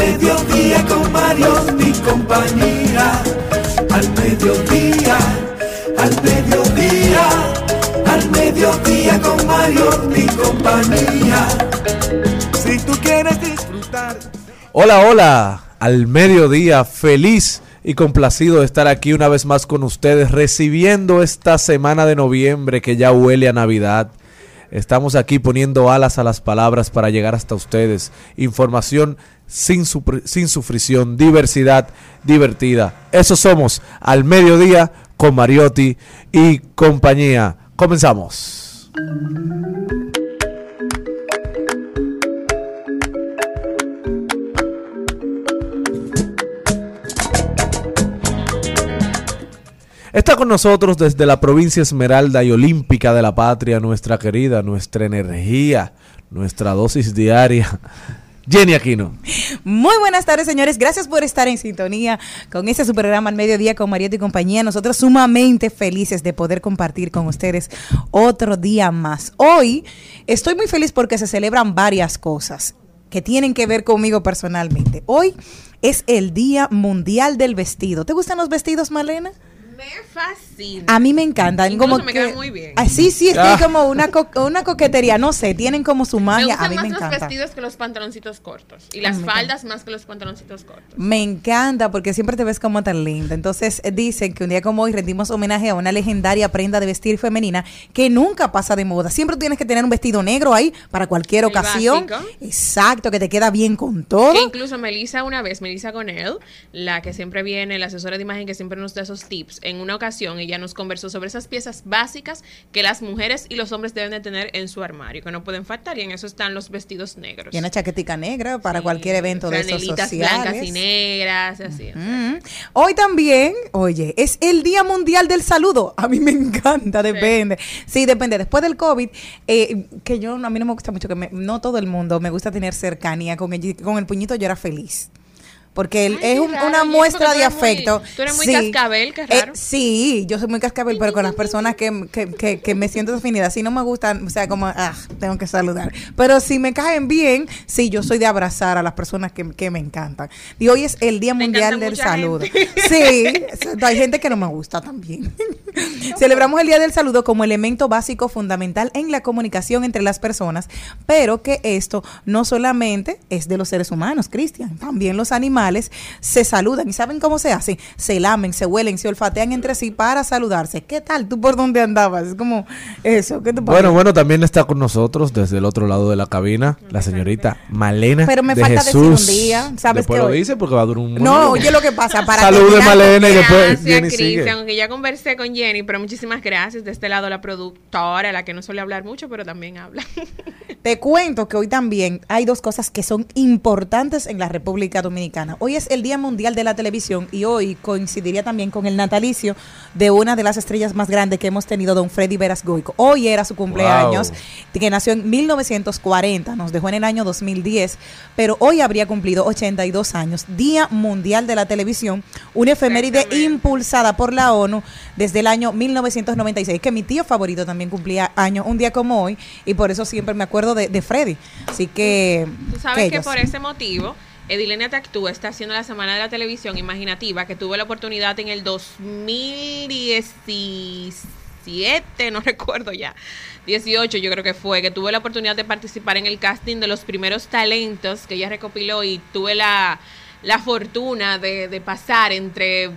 mediodía con Mario y compañía. Al mediodía, al mediodía, al mediodía con Mario y compañía. Si tú quieres disfrutar. Hola, hola, al mediodía, feliz y complacido de estar aquí una vez más con ustedes, recibiendo esta semana de noviembre que ya huele a Navidad. Estamos aquí poniendo alas a las palabras para llegar hasta ustedes. Información sin, sin sufrición, diversidad divertida. Eso somos al mediodía con Mariotti y compañía. Comenzamos. Está con nosotros desde la provincia Esmeralda y Olímpica de la Patria, nuestra querida, nuestra energía, nuestra dosis diaria, Jenny Aquino. Muy buenas tardes, señores. Gracias por estar en sintonía con este su programa al mediodía con Marieto y compañía. Nosotros sumamente felices de poder compartir con ustedes otro día más. Hoy estoy muy feliz porque se celebran varias cosas que tienen que ver conmigo personalmente. Hoy es el Día Mundial del Vestido. ¿Te gustan los vestidos, Malena? Me fascina. A mí me encantan. Incluso como me que, quedan muy bien. Ah, sí, sí, es que Ah. como una, co- una coquetería, no sé, tienen como su me magia. gustan A mí más me los encanta. vestidos que los pantaloncitos cortos. Y las faldas más que los pantaloncitos cortos. Me encanta porque siempre te ves como tan linda. Entonces eh, dicen que un día como hoy rendimos homenaje a una legendaria prenda de vestir femenina que nunca pasa de moda. Siempre tienes que tener un vestido negro ahí para cualquier El ocasión. básico. Exacto, que te queda bien con todo. Que incluso Melissa una vez, Melissa Gonel, la que siempre viene, la asesora de imagen que siempre nos da esos tips, en una ocasión ella nos conversó sobre esas piezas básicas que las mujeres y los hombres deben de tener en su armario, que no pueden faltar, y en eso están los vestidos negros. Y una chaquetica negra para Sí, cualquier evento de esos sociales. blancas y negras, así. Mm. Hoy también, oye, es el Día Mundial del Saludo. A mí me encanta, depende. Sí, depende. Después del COVID, eh, que yo a mí no me gusta mucho, que me- no todo el mundo me gusta tener cercanía con el, con el puñito, yo era feliz. Porque él Ay, es qué un- raro, una muestra de muy- afecto. tú eres muy cascabel, qué Eh, raro. sí, yo soy muy cascabel, pero con las personas que, que, que, que me siento definida. Si no me gustan, o sea, como, ah, tengo que saludar. Pero si me caen bien, sí, yo soy de abrazar a las personas que, que me encantan. Y hoy es el Día Me Mundial del Saludo. gente. Sí, hay gente que no me gusta también. Celebramos el Día del Saludo como elemento básico fundamental en la comunicación entre las personas, pero que esto no solamente es de los seres humanos, Cristian, también los animales se saludan y saben cómo se hace, se lamen, se huelen, se olfatean entre sí para saludarse. ¿Qué tal? ¿Tú por dónde andabas? Es como eso, ¿qué te? Bueno, bueno, también está con nosotros desde el otro lado de la cabina la señorita Malena Pero me de falta decir Jesús. un día, ¿sabes Después qué lo hoy? dice porque va a durar un No, oye lo que pasa para Salude terminar- Malena y después Gracias. Cristian, aunque ya conversé con Jenny, pero muchísimas gracias. De este lado la productora, la que no suele hablar mucho, pero también habla. Te cuento que hoy también hay dos cosas que son importantes en la República Dominicana. Hoy es el Día Mundial de la Televisión y hoy coincidiría también con el natalicio de una de las estrellas más grandes que hemos tenido, don Freddy Veras Goico. Hoy era su cumpleaños, Wow. que nació en 1940, nos dejó en el año 2010, pero hoy habría cumplido 82 años. Día Mundial de la Televisión, una efeméride impulsada por la ONU desde el año 1996, que mi tío favorito también cumplía años un día como hoy, y por eso siempre me acuerdo de, de Freddy. Así que... Tú sabes que ellos. por ese motivo, Edilenia Tactúa está haciendo la Semana de la Televisión Imaginativa, que tuve la oportunidad en el 2016 17, no recuerdo ya, 18 yo creo que fue, que tuve la oportunidad de participar en el casting de los primeros talentos que ella recopiló y tuve la, la fortuna de pasar entre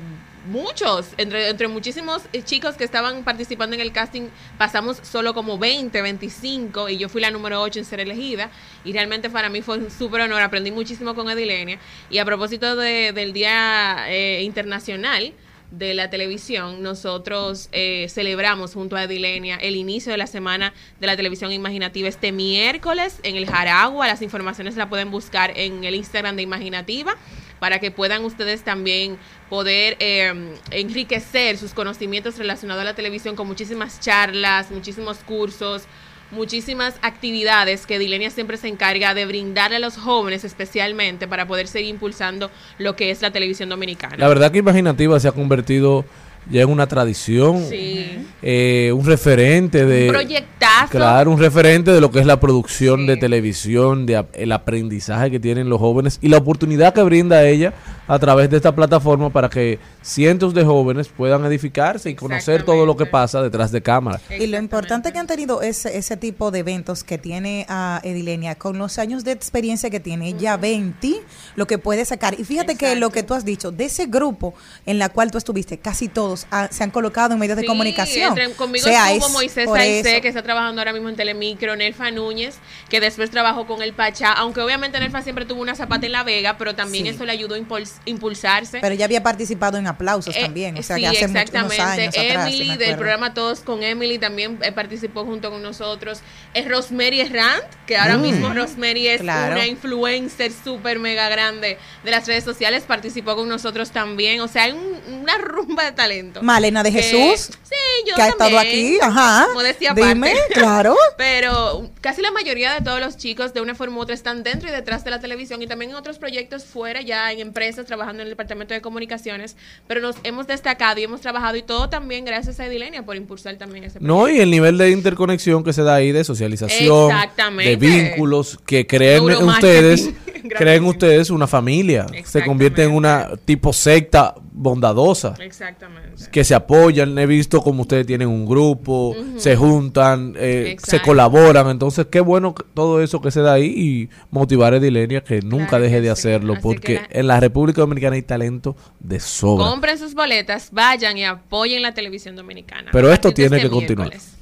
muchos, entre, entre muchísimos eh, chicos que estaban participando en el casting, pasamos solo como 20, 25 y yo fui la número 8 en ser elegida y realmente para mí fue un súper honor, aprendí muchísimo con Edilenia. Y a propósito de- del Día eh, Internacional de la televisión, nosotros eh, celebramos junto a Edilenia el inicio de la semana de la televisión imaginativa. Este miércoles en el Jaragua. Las informaciones la pueden buscar en el Instagram de Imaginativa para que puedan ustedes también poder eh, enriquecer sus conocimientos relacionados a la televisión con muchísimas charlas, muchísimos cursos, muchísimas actividades que Dilenia siempre se encarga de brindarle a los jóvenes especialmente para poder seguir impulsando lo que es la televisión dominicana. La verdad que Imaginativa se ha convertido ya en una tradición, Sí. eh, un referente de... Un proyectazo. Claro, un referente de lo que es la producción Sí. de televisión, de el aprendizaje que tienen los jóvenes y la oportunidad que brinda ella a través de esta plataforma para que cientos de jóvenes puedan edificarse y conocer todo lo que pasa detrás de cámara. Y lo importante que han tenido ese, ese tipo de eventos que tiene a Edilenia, con los años de experiencia que tiene, ella 20, lo que puede sacar. Y fíjate que lo que tú has dicho, de ese grupo en la cual tú estuviste, casi todos ha- se han colocado en medios de comunicación. entre- conmigo O sea, estuvo es Moisés por Saizé, eso. que está trabajando ahora mismo en Telemicro, Nelfa Núñez, que después trabajó con el Pachá, aunque obviamente Nelfa siempre tuvo una zapata en la Vega, pero también Sí. eso le ayudó a impuls- impulsarse. Pero ella había participado en aplausos Eh, también, o sea, sí, que hace unos exactamente. años atrás. yo Emily del programa Todos con Emily también eh, participó junto con nosotros. Es Rosemary Errant, que ahora Mm. mismo Rosemary es Claro. una influencer súper mega grande de las redes sociales, participó con nosotros también. O sea, hay un- una rumba de talento. Malena de Que- Jesús, sí, yo que ha estado aquí, ajá. Modestia Dime, aparte. claro. Pero casi la mayoría de todos los chicos de una forma u otra están dentro y detrás de la televisión y también en otros proyectos fuera, ya en empresas, trabajando en el departamento de comunicaciones, pero nos hemos destacado y hemos trabajado y todo también gracias a Edilenia por impulsar también ese No, y el nivel de interconexión que se da ahí, de socialización, de vínculos, que creen ustedes, creen ustedes una familia, se convierte en una tipo secta bondadosa. Exactamente. que se apoyan. He visto como ustedes tienen un grupo, se juntan, eh, se colaboran. Entonces, qué bueno todo eso que se da ahí y motivar a Edilenia que nunca Claro deje que de sí. hacerlo, Así porque la- en la República Dominicana hay talento de sobra. Compren sus boletas, vayan y apoyen la televisión dominicana. Pero esto tiene este que continuar. miércoles.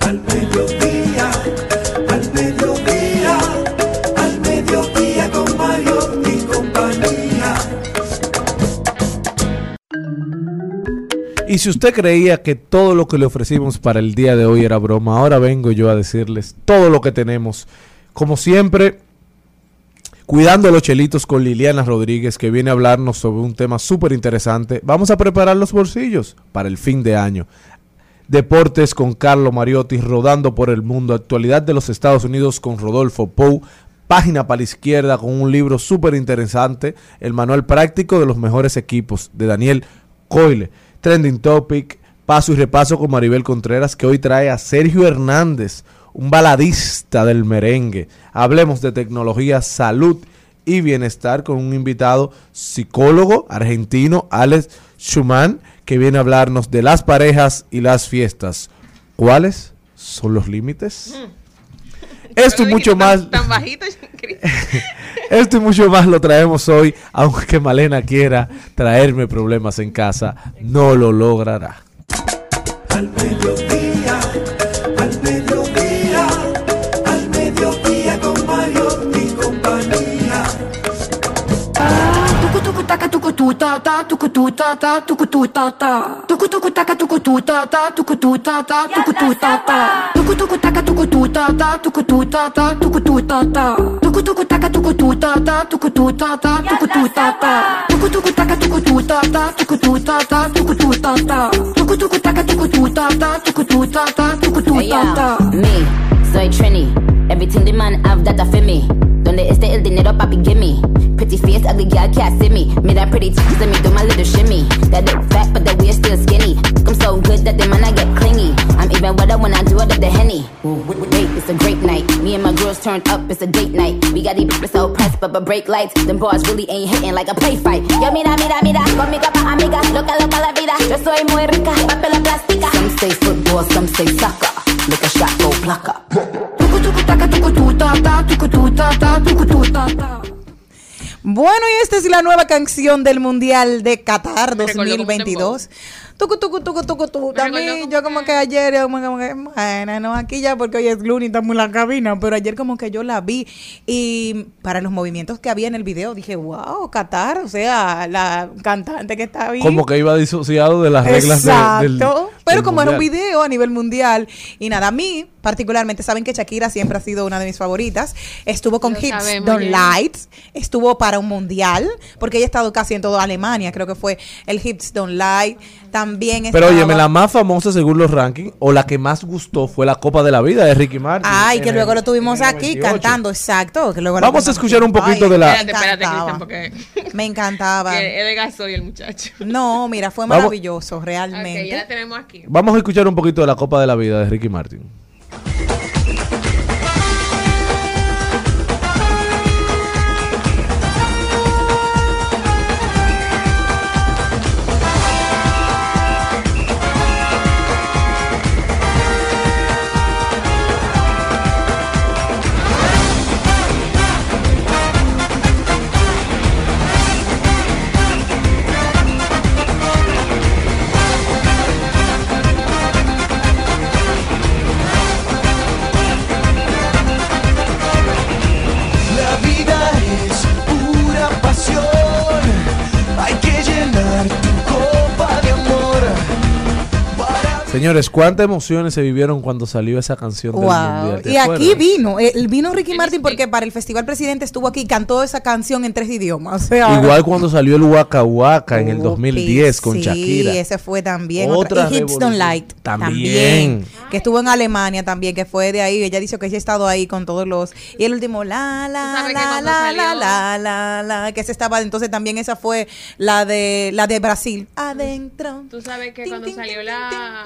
Al mediodía, al Y si usted creía que todo lo que le ofrecimos para el día de hoy era broma, ahora vengo yo a decirles todo lo que tenemos. Como siempre, cuidando los chelitos con Liliana Rodríguez, que viene a hablarnos sobre un tema súper interesante. Vamos a preparar los bolsillos para el fin de año. Deportes con Carlo Mariotti, rodando por el mundo. Actualidad de los Estados Unidos con Rodolfo Pou. Página para la izquierda con un libro súper interesante. El manual práctico de los mejores equipos de Daniel Coyle. Trending Topic. Paso y repaso con Maribel Contreras, que hoy trae a Sergio Hernández, un baladista del merengue. Hablemos de tecnología, salud y bienestar con un invitado psicólogo argentino, Alex Schumann, que viene a hablarnos de las parejas y las fiestas. ¿Cuáles son los límites? Esto y mucho más. Tan bajito. Cris. Esto y mucho más lo traemos hoy, aunque Malena quiera traerme problemas en casa, no lo logrará. Al tuku tu ta ta tuku tu ta ta tuku tu ta ta tuku tuku taka tuku tu ta ta tuku tu ta ta tuku tu ta ta tuku tuku taka tuku tu ta ta tuku tu ta ta tuku tu ta ta tuku tuku taka tuku tu ta ta tuku tu ta ta tuku tu ta ta tuku tuku taka tuku tu ta ta tuku tu ta ta tuku tu ta ta tuku tuku taka tuku tu ta ta tuku tu ta ta tuku tu ta ta me, soy Trini. Everything the man have that feel me. Donde esté el dinero, papi, gimme. Pretty face, ugly girl can't see me. Me that pretty titties, let me do my little shimmy. That look fat, but the waist still skinny. I'm so good that the man I get clingy. I'm even wetter when I do it at the henny. Wait, it's a great night. Me and my girls turned up, it's a date night. We got these bitches so pressed, but but break lights. Them bars really ain't hitting like a play fight. Yo, mira, mira, mira, con mi capa amiga, loca, loca la vida. Yo soy muy rica, papel plástica. Some say football, some say soccer. Look a shot, go plucker. Bueno, y esta es la nueva canción del Mundial de Qatar Me recordó como un 2022. Tucu, tucu, tucu, tucu, tucu. Me recordó También como yo como que- ayer, como, que, bueno, no, aquí ya porque hoy es lunes y estamos en la cabina, pero ayer como que yo la vi y para los movimientos que había en el video dije, wow, Qatar, o sea, la cantante que está ahí. Como que iba disociado de las reglas de- del. Exacto. Pero del como era un video a nivel mundial, y nada, a mí, particularmente, saben que Shakira siempre ha sido una de mis favoritas. Estuvo con Lo Hips sabemos, Don't. Lights, estuvo para un mundial, porque ella ha estado casi en toda Alemania, creo que fue el Hips Don't Light. También Pero estaba- oye, la más famosa según los rankings, o la que más gustó, fue la Copa de la Vida de Ricky Martin. Ay, que luego el- lo tuvimos aquí 98. cantando, exacto. Que luego Vamos a escuchar un poquito Ay, de la- me Espérate, espérate, encantaba. Cristian, porque Me encantaba. es de gasoil el muchacho. No, mira, fue maravilloso, realmente. ya la tenemos aquí. Vamos a escuchar un poquito de la Copa de la Vida de Ricky Martin. Señores, ¿cuántas emociones se vivieron cuando salió esa canción del Wow. Mundial? ¿Te Y aquí vino, eh, vino Ricky El Martin porque para el Festival Presidente estuvo aquí y cantó esa canción en tres idiomas. O sea, Igual cuando salió el Waka Waka en el Upi, 2010 con sí, Shakira. ese fue también. Otra Otra, y Hips Don't. Light. También. Que estuvo en Alemania también, que fue de ahí. Ella dice que ella ha estado ahí con todos los. Y el último, la, la, la, la, la, la, la, la, que se estaba. Entonces también esa fue la de la de Brasil. Adentro. Tú sabes que cuando salió la,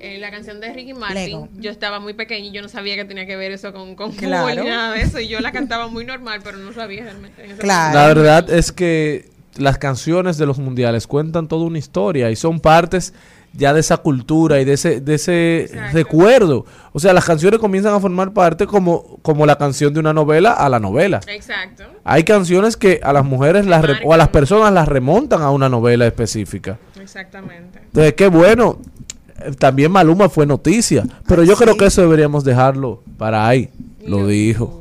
eh, la canción de Ricky Martin, Lego. yo estaba muy pequeña y yo no sabía que tenía que ver eso con, con Claro. ni nada de eso. Y yo la cantaba muy normal, pero no sabía realmente. Claro. La verdad es que las canciones de los mundiales cuentan toda una historia y son partes ya de esa cultura y de ese, de ese Exacto. recuerdo. O sea, las canciones comienzan a formar parte como, como la canción de una novela a la novela. Exacto. Hay canciones que a las mujeres las re- o a las personas las remontan a una novela específica. Exactamente. Entonces, qué bueno. También Maluma fue noticia, pero yo sí. creo que eso deberíamos dejarlo para ahí. Lo dijo.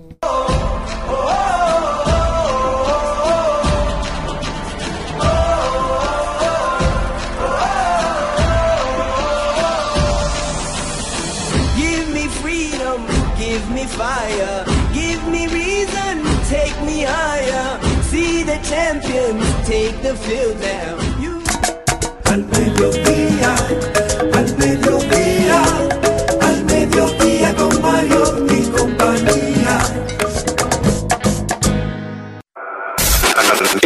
Give me freedom, give me fire, give me reason, take me higher. See the champions take the field now. You al mediodía,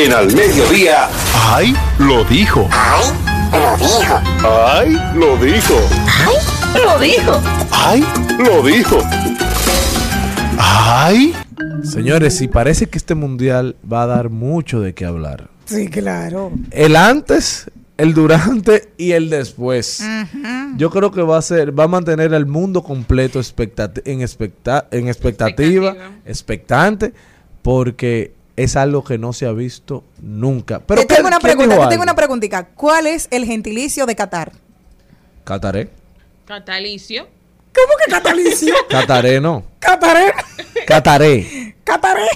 En al mediodía. ¡Ay! Lo dijo. ¡Ay! Lo dijo. ¡Ay! Lo dijo. Lo dijo. ¡Ay! Lo dijo. ¡Ay! Señores, y parece que este mundial va a dar mucho de qué hablar. Sí, claro. El antes, el durante y el después. Yo creo que va a ser, va a mantener al mundo completo expectati- en, expecta- en expectativa, Expectativa. expectante, porque es algo que no se ha visto nunca. Pero te tengo ¿qué- una pregunta, te tengo una preguntita. ¿Cuál es el gentilicio de Qatar? Cataré. Catalicio. ¿Cómo que catalicio? Cataré no. Cataré. Cataré. Cataré.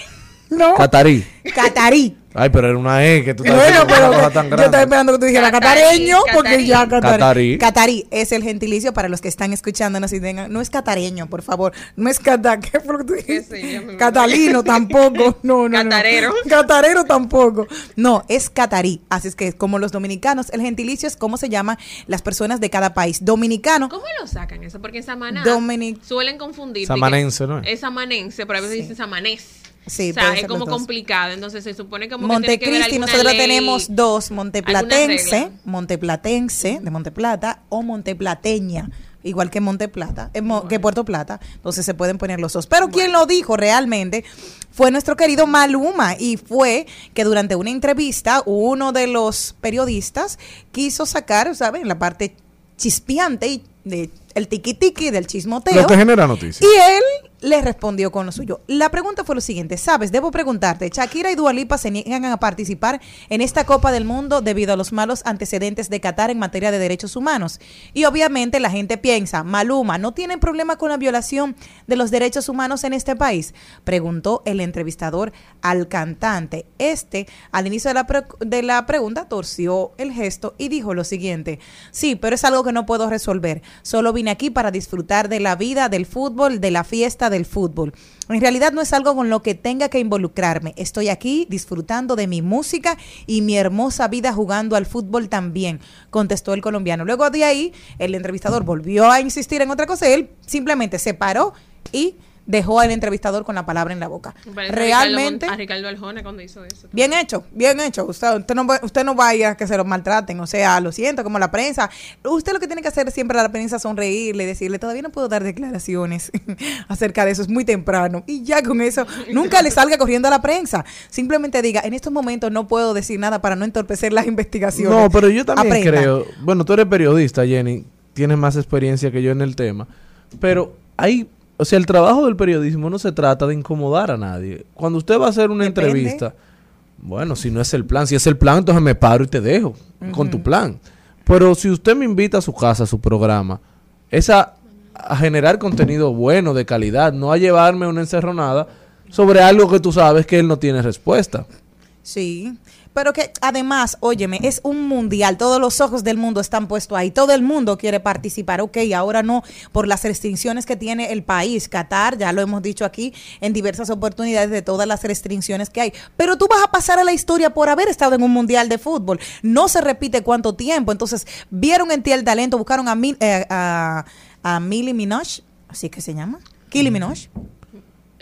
No. Catarí. Catarí. Ay, pero era una E que tú estás Bueno, pero una cosa tan yo grande. estaba esperando que tú dijeras Catarí, catareño, porque catarí. ya catarí. Catarí. Catarí es el gentilicio para los que están escuchándonos y tengan. No es catareño, por favor. No es cata. ¿Qué fue lo que tú dijiste? yo, Catalino tampoco. No, no, no. Catarero. Catarero tampoco. No, es catarí. Así es que, como los dominicanos, el gentilicio es cómo se llaman las personas de cada país. Dominicano. ¿Cómo lo sacan eso? Porque en Samaná Dominic- suelen confundir. Samanense, ¿no es? Es samanense, pero a veces dicen samanés. Sí, o sea, es como complicado. Entonces se supone como que Montecristi, nosotros ley, tenemos dos, monteplatense, monteplatense de Monteplata o monteplateña. igual que Monte Plata, eh, que Puerto Plata, entonces se pueden poner los dos. Pero quien lo dijo realmente fue nuestro querido Maluma y fue que durante una entrevista uno de los periodistas quiso sacar, ¿saben? La parte chispeante y de el tiqui tiqui del chismoteo. Lo que genera noticias. Y él le respondió con lo suyo. La pregunta fue lo siguiente, sabes, debo preguntarte, Shakira y Dualipa se niegan a participar en esta Copa del Mundo debido a los malos antecedentes de Qatar en materia de derechos humanos. Y obviamente la gente piensa, Maluma, ¿no tienen problema con la violación de los derechos humanos en este país? Preguntó el entrevistador al cantante. Este, al inicio de la, pre- de la pregunta, torció el gesto y dijo lo siguiente, sí, pero es algo que no puedo resolver. Solo vine aquí para disfrutar de la vida, del fútbol, de la fiesta del fútbol. En realidad no es algo con lo que tenga que involucrarme. Estoy aquí disfrutando de mi música y mi hermosa vida jugando al fútbol también, contestó el colombiano. Luego de ahí, el entrevistador volvió a insistir en otra cosa. Él simplemente se paró y dejó al entrevistador con la palabra en la boca. Realmente... A Ricardo Aljona cuando hizo eso. Bien hecho, bien hecho. Usted, usted, no, va- usted no vaya a que se lo maltraten. O sea, lo siento, como la prensa. Usted lo que tiene que hacer siempre a la prensa es sonreírle, decirle, todavía no puedo dar declaraciones acerca de eso, es muy temprano. Y ya con eso, nunca le salga corriendo a la prensa. Simplemente diga, en estos momentos no puedo decir nada para no entorpecer las investigaciones. No, pero yo también Aprenda. creo. Bueno, tú eres periodista, Jenny. Tienes más experiencia que yo en el tema. Pero hay. O sea, el trabajo del periodismo no se trata de incomodar a nadie. Cuando usted va a hacer una Depende. entrevista, bueno, si no es el plan, si es el plan, entonces me paro y te dejo con tu plan. Pero si usted me invita a su casa, a su programa, es a, a generar contenido bueno, de calidad, no a llevarme una encerronada sobre algo que tú sabes que él no tiene respuesta. Sí, pero que además, óyeme, es un mundial, todos los ojos del mundo están puestos ahí, todo el mundo quiere participar, ok, ahora no, por las restricciones que tiene el país, Qatar, ya lo hemos dicho aquí en diversas oportunidades de todas las restricciones que hay, pero tú vas a pasar a la historia por haber estado en un mundial de fútbol, no se repite cuánto tiempo, entonces vieron en ti el talento, buscaron a, Mil- eh, a, a Millie Minaj, así que se llama, Kylie Minaj.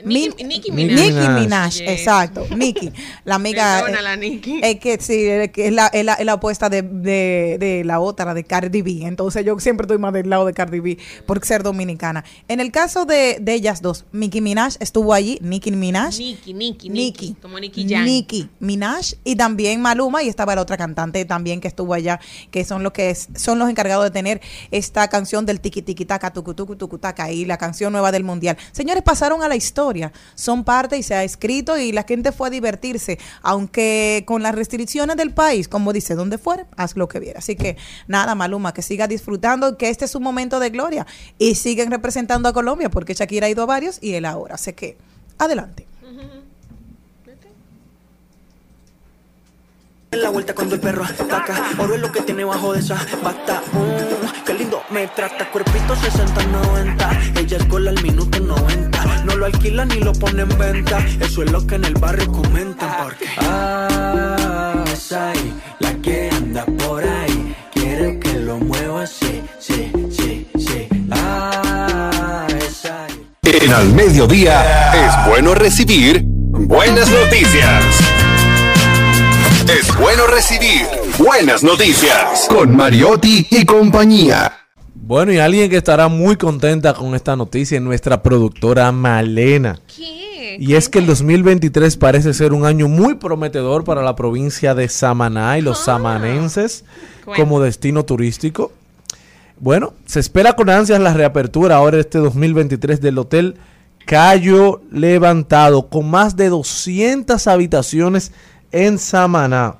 Nicki, Min- Nicki Nicki Minaj. Nicki Minaj. Yes. exacto, Nicki, la amiga. Perdona, eh, la Nicki. Es que sí, es que es la, es la, es la opuesta de, de, de la otra, de Cardi B. Entonces yo siempre estoy más del lado de Cardi B por ser dominicana. En el caso de, de ellas dos, Nicki Minaj estuvo allí, Nicki Minaj. Nicki, Nicki, Nicki. Como Nicki Jam. Nicki Minaj y también Maluma y estaba la otra cantante también que estuvo allá, que son los que es- son los encargados de tener esta canción del tiki tiki taka tucu tucu tucu taka y la canción nueva del mundial. Señores, pasaron a la historia, son parte y se ha escrito y la gente fue a divertirse, aunque con las restricciones del país, como dice, donde fuera, haz lo que viera. Así que nada, Maluma, que siga disfrutando, que este es un momento de gloria y siguen representando a Colombia porque Shakira ha ido a varios y él ahora. Así que adelante. La vuelta cuando el perro ataca, oro es lo que tiene bajo de esa bata. Mm, qué lindo me trata, cuerpito 60-90. Lo alquila ni lo pone en venta. Eso es lo que en el barrio comentan. Porque ah, ahí, la que anda por ahí. Quiere que lo mueva así, sí, sí, sí. Ah, esa ahí. En al mediodía es bueno recibir buenas noticias. Es bueno recibir buenas noticias con Mariotti y compañía. Bueno, y alguien que estará muy contenta con esta noticia es nuestra productora Malena. ¿Qué? Y es que el 2023 parece ser un año muy prometedor para la provincia de Samaná y los samanenses Cuenta. como destino turístico. Bueno, se espera con ansias la reapertura ahora este 2023 del Hotel Cayo Levantado con más de 200 habitaciones en Samaná.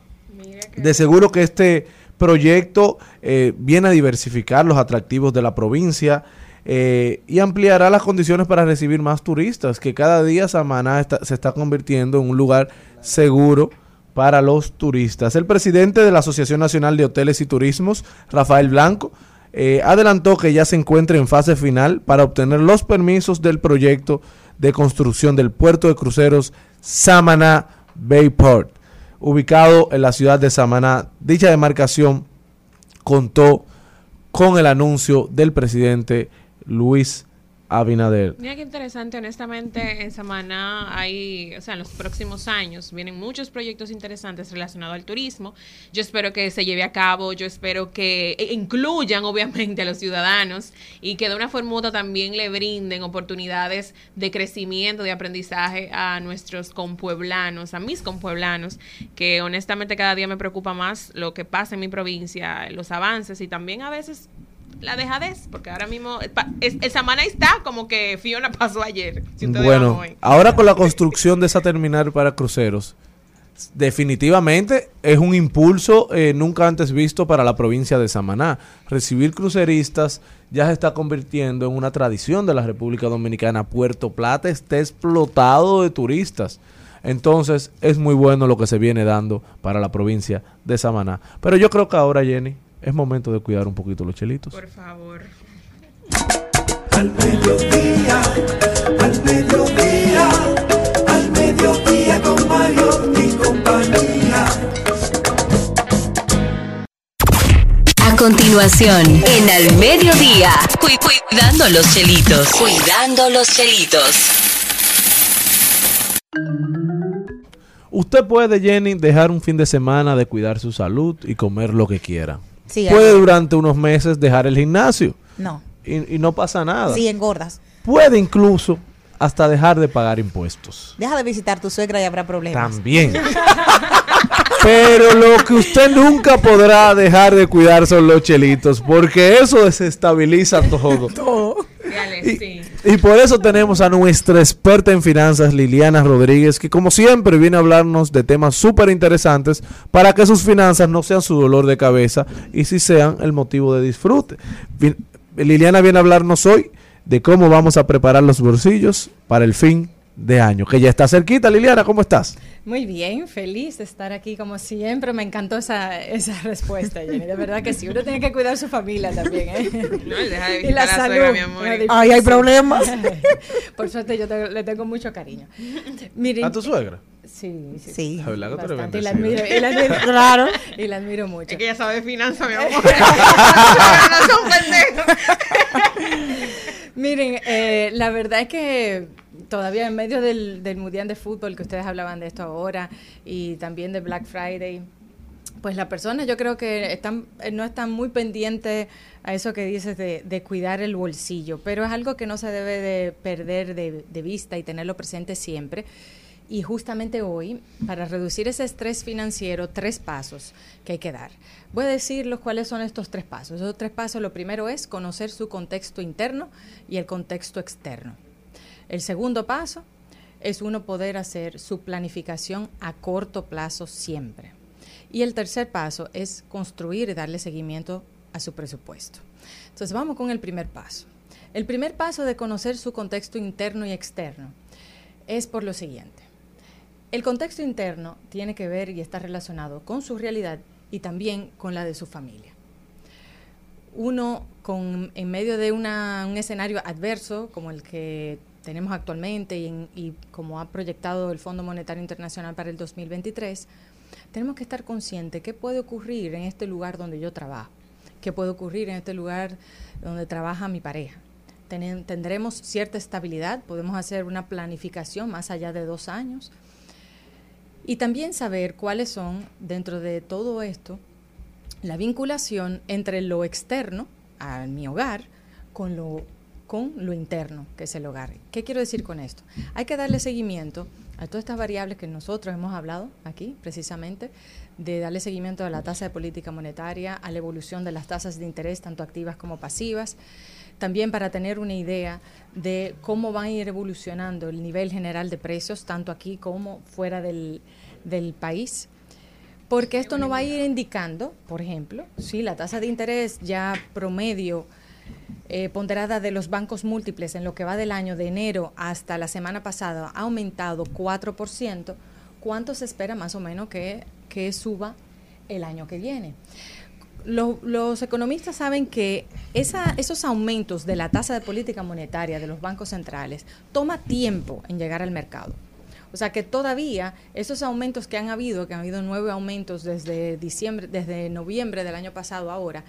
De seguro que este proyecto eh, viene a diversificar los atractivos de la provincia eh, y ampliará las condiciones para recibir más turistas, que cada día Samaná se está convirtiendo en un lugar seguro para los turistas. El presidente de la Asociación Nacional de Hoteles y Turismos, Rafael Blanco, eh, adelantó que ya se encuentra en fase final para obtener los permisos del proyecto de construcción del puerto de cruceros Samaná Bayport, ubicado en la ciudad de Samaná. Dicha demarcación contó con el anuncio del presidente Luis Abinader. Mira qué interesante, honestamente, en Samaná hay, o sea, en los próximos años vienen muchos proyectos interesantes relacionados al turismo. Yo espero que se lleve a cabo, yo espero que e- incluyan, obviamente, a los ciudadanos y que de una forma u otra también le brinden oportunidades de crecimiento, de aprendizaje a nuestros compueblanos, a mis compueblanos, que honestamente cada día me preocupa más lo que pasa en mi provincia, los avances y también a veces la dejadez, porque ahora mismo el, es- el Samaná está como que Fiona pasó ayer. si Bueno, ahora con la construcción de esa terminal para cruceros, definitivamente es un impulso eh, nunca antes visto para la provincia de Samaná. Recibir cruceristas ya se está convirtiendo en una tradición de la República Dominicana. Puerto Plata está explotado de turistas. Entonces es muy bueno lo que se viene dando para la provincia de Samaná. Pero yo creo que ahora, Jenny, es momento de cuidar un poquito los chelitos. Por favor. Al mediodía, al mediodía, al mediodía con Mario y compañía. A continuación, en Al Mediodía, cu- cuidando los chelitos. Cuidando los chelitos. Usted puede, Jenny, dejar un fin de semana de cuidar su salud y comer lo que quiera. Sí, puede durante unos meses dejar el gimnasio No. y, y no pasa nada. Sí, engordas. Puede incluso hasta dejar de pagar impuestos. Deja de visitar tu suegra y habrá problemas. También. Pero lo que usted nunca podrá dejar de cuidar son los chelitos, porque eso desestabiliza todo. Todo. Sí. Y por eso tenemos a nuestra experta en finanzas, Liliana Rodríguez, que como siempre viene a hablarnos de temas súper interesantes para que sus finanzas no sean su dolor de cabeza y sí sean el motivo de disfrute. Liliana viene a hablarnos hoy de cómo vamos a preparar los bolsillos para el fin de año, que ya está cerquita. Liliana, ¿cómo estás? Muy bien, feliz de estar aquí como siempre. Me encantó esa, esa respuesta, Jenny. De verdad que sí, uno tiene que cuidar su familia también. ¿eh? No, él deja de y la salud. suegra, mi amor. Ay, hay problemas. Por suerte yo te- le tengo mucho cariño. Miren, ¿A tu suegra? Sí, sí. Sí. La verdad que Bastante, y la admiro, y la admiro- Claro. y la admiro mucho. Es que ella sabe de finanzas, mi amor. no son pendejos. Miren, eh, la verdad es que todavía en medio del, Mundial de Fútbol, que ustedes hablaban de esto ahora, y también de Black Friday, pues las personas yo creo que están eh, no están muy pendientes a eso que dices de, cuidar el bolsillo, pero es algo que no se debe de perder de, vista y tenerlo presente siempre. Y justamente hoy, para reducir ese estrés financiero, tres pasos que hay que dar. Voy a decirles cuáles son estos tres pasos. Esos tres pasos, lo primero es conocer su contexto interno y el contexto externo. El segundo paso es uno poder hacer su planificación a corto plazo siempre. Y el tercer paso es construir y darle seguimiento a su presupuesto. Entonces vamos con el primer paso. El primer paso de conocer su contexto interno y externo es por lo siguiente. El contexto interno tiene que ver y está relacionado con su realidad y también con la de su familia. Uno con, en medio de un escenario adverso como el que tenemos actualmente y, como ha proyectado el Fondo Monetario Internacional para el 2023, tenemos que estar conscientes qué puede ocurrir en este lugar donde yo trabajo, qué puede ocurrir en este lugar donde trabaja mi pareja. Tendremos cierta estabilidad, podemos hacer una planificación más allá de dos años y también saber cuáles son, dentro de todo esto, la vinculación entre lo externo, a mi hogar, con lo, con lo interno, que es el hogar. ¿Qué quiero decir con esto? Hay que darle seguimiento a todas estas variables que nosotros hemos hablado aquí, precisamente, de darle seguimiento a la tasa de política monetaria, a la evolución de las tasas de interés, tanto activas como pasivas, también para tener una idea de cómo va a ir evolucionando el nivel general de precios, tanto aquí como fuera del, país. Porque esto nos va a ir indicando, por ejemplo, si la tasa de interés ya promedio eh, ponderada de los bancos múltiples en lo que va del año de enero hasta la semana pasada ha aumentado 4%, ¿cuánto se espera más o menos que, que suba el año que viene? Lo- los economistas saben que esos aumentos de la tasa de política monetaria de los bancos centrales toma tiempo en llegar al mercado. O sea que todavía esos aumentos que han habido, que han habido nueve aumentos desde diciembre, desde noviembre del año pasado ahora,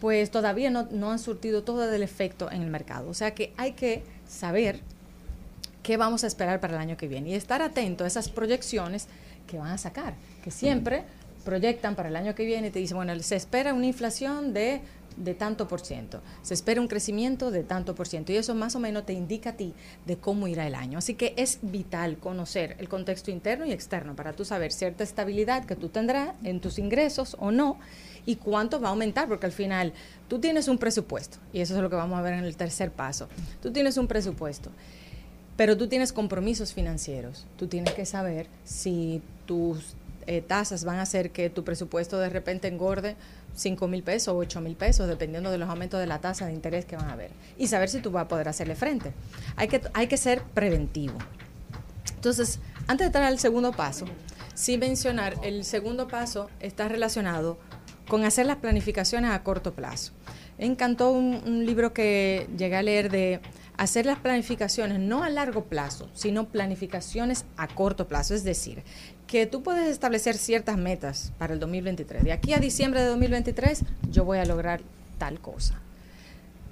pues todavía no, no han surtido todo el efecto en el mercado. O sea que hay que saber qué vamos a esperar para el año que viene y estar atento a esas proyecciones que van a sacar, que siempre proyectan para el año que viene y te dicen, bueno, se espera una inflación de, de tanto por ciento, se espera un crecimiento de tanto por ciento y eso más o menos te indica a ti de cómo irá el año. Así que es vital conocer el contexto interno y externo para tú saber cierta estabilidad que tú tendrás en tus ingresos o no y cuánto va a aumentar, porque al final tú tienes un presupuesto y eso es lo que vamos a ver en el tercer paso. Tú tienes un presupuesto pero tú tienes compromisos financieros. Tú tienes que saber si tus eh, tasas van a hacer que tu presupuesto de repente engorde 5 mil pesos o 8 mil pesos, dependiendo de los aumentos de la tasa de interés que van a haber. Y saber si tú vas a poder hacerle frente. Hay que, hay que ser preventivo. Entonces, antes de entrar al segundo paso, sí mencionar, el segundo paso está relacionado con hacer las planificaciones a corto plazo. Me encantó un, un libro que llegué a leer de hacer las planificaciones no a largo plazo, sino planificaciones a corto plazo. Es decir, que tú puedes establecer ciertas metas para el 2023. De aquí a diciembre de 2023 yo voy a lograr tal cosa.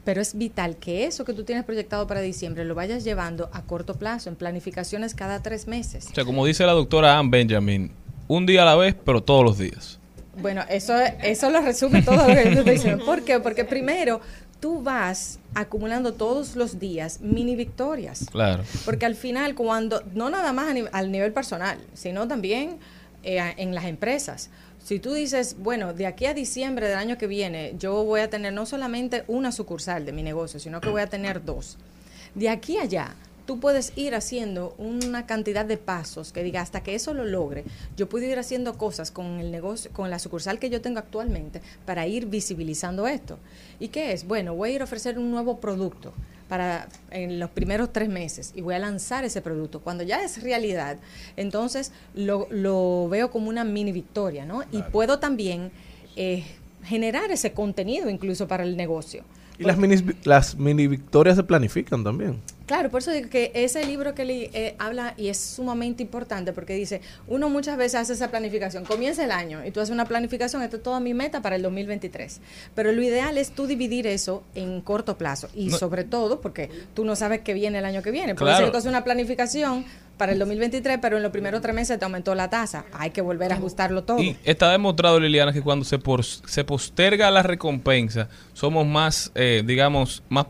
Pero es vital que eso que tú tienes proyectado para diciembre lo vayas llevando a corto plazo, en planificaciones cada tres meses. O sea, como dice la doctora Ann Benjamin, un día a la vez, pero todos los días. Bueno, eso, eso lo resume todo lo que yo estoy diciendo. ¿Por qué? Porque primero tú vas acumulando todos los días mini victorias. Claro. Porque al final, cuando, no nada más a al nivel personal, sino también eh, en las empresas. Si tú dices, bueno, de aquí a diciembre del año que viene, yo voy a tener no solamente una sucursal de mi negocio, sino que voy a tener dos. De aquí a allá, tú puedes ir haciendo una cantidad de pasos que diga hasta que eso lo logre, yo puedo ir haciendo cosas con el negocio, con la sucursal que yo tengo actualmente para ir visibilizando esto. ¿Y qué es? Bueno, voy a ir a ofrecer un nuevo producto para en los primeros tres meses y voy a lanzar ese producto. Cuando ya es realidad, entonces lo, lo veo como una mini victoria, ¿no? Y puedo también eh, generar ese contenido incluso para el negocio. Y las mini, las mini victorias se planifican también. Claro, por eso digo que ese libro que le eh, habla y es sumamente importante porque dice, uno muchas veces hace esa planificación, comienza el año y tú haces una planificación, esta es toda mi meta para el 2023, pero lo ideal es tú dividir eso en corto plazo y No. sobre todo porque tú no sabes qué viene el año que viene, puede Claro. que tú haces una planificación para el 2023, pero en los primeros tres meses te aumentó la tasa, hay que volver a ajustarlo todo. Y está demostrado, Liliana, que cuando se, por- se posterga la recompensa, somos más, eh, digamos, más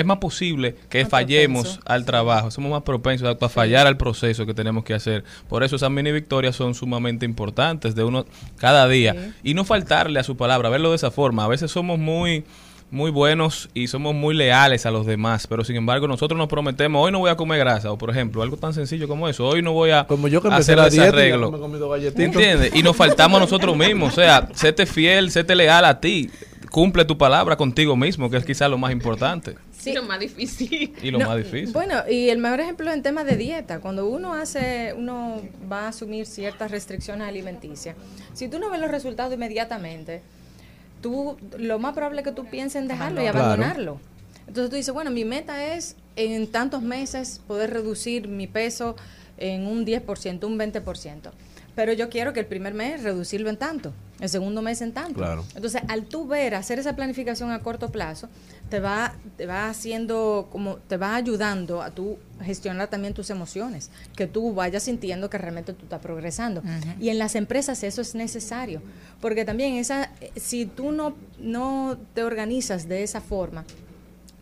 es más posible que Más fallemos propenso. al trabajo, somos más propensos a, a fallar al proceso que tenemos que hacer. Por eso esas mini victorias son sumamente importantes de uno cada día. Sí. Y no faltarle a su palabra, verlo de esa forma. A veces somos muy muy buenos y somos muy leales a los demás, pero sin embargo nosotros nos prometemos, hoy no voy a comer grasa, o por ejemplo, algo tan sencillo como eso, hoy no voy a Como yo que empecé hacer la ese dieta y. ¿Entiendes? Y nos faltamos a nosotros mismos. O sea, séte fiel, séte leal a ti. Cumple tu palabra contigo mismo, que es quizás lo más importante Sí, lo más difícil. y lo No, más difícil. Bueno, y el mejor ejemplo en tema de dieta, cuando uno hace, uno va a asumir ciertas restricciones alimenticias, si tú no ves los resultados inmediatamente, tú lo más probable es que tú pienses en dejarlo y Claro. abandonarlo. Entonces tú dices, bueno, mi meta es en tantos meses poder reducir mi peso en un 10%, un 20%. Pero yo quiero que el primer mes reducirlo en tanto, el segundo mes en tanto. Claro. Entonces, al tú ver, hacer esa planificación a corto plazo, te va, te va haciendo, como, te va ayudando a tú gestionar también tus emociones, que tú vayas sintiendo que realmente tú estás progresando. Y en las empresas eso es necesario, porque también esa, si tú no, no te organizas de esa forma,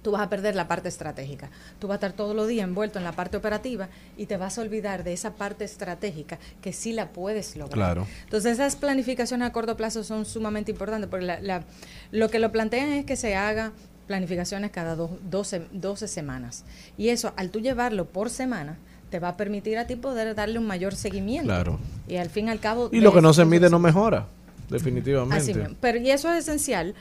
tú vas a perder la parte estratégica. Tú vas a estar todos los días envuelto en la parte operativa y te vas a olvidar de esa parte estratégica que sí la puedes lograr. Claro. Entonces esas planificaciones a corto plazo son sumamente importantes porque la- la- lo que lo plantean es que se haga planificaciones cada dos, 12, 12 semanas. Y eso, al tú llevarlo por semana, te va a permitir a ti poder darle un mayor seguimiento. Claro. Y al fin y al cabo... Y lo que no se mide no mejora, definitivamente. Así mismo. Pero y eso es esencial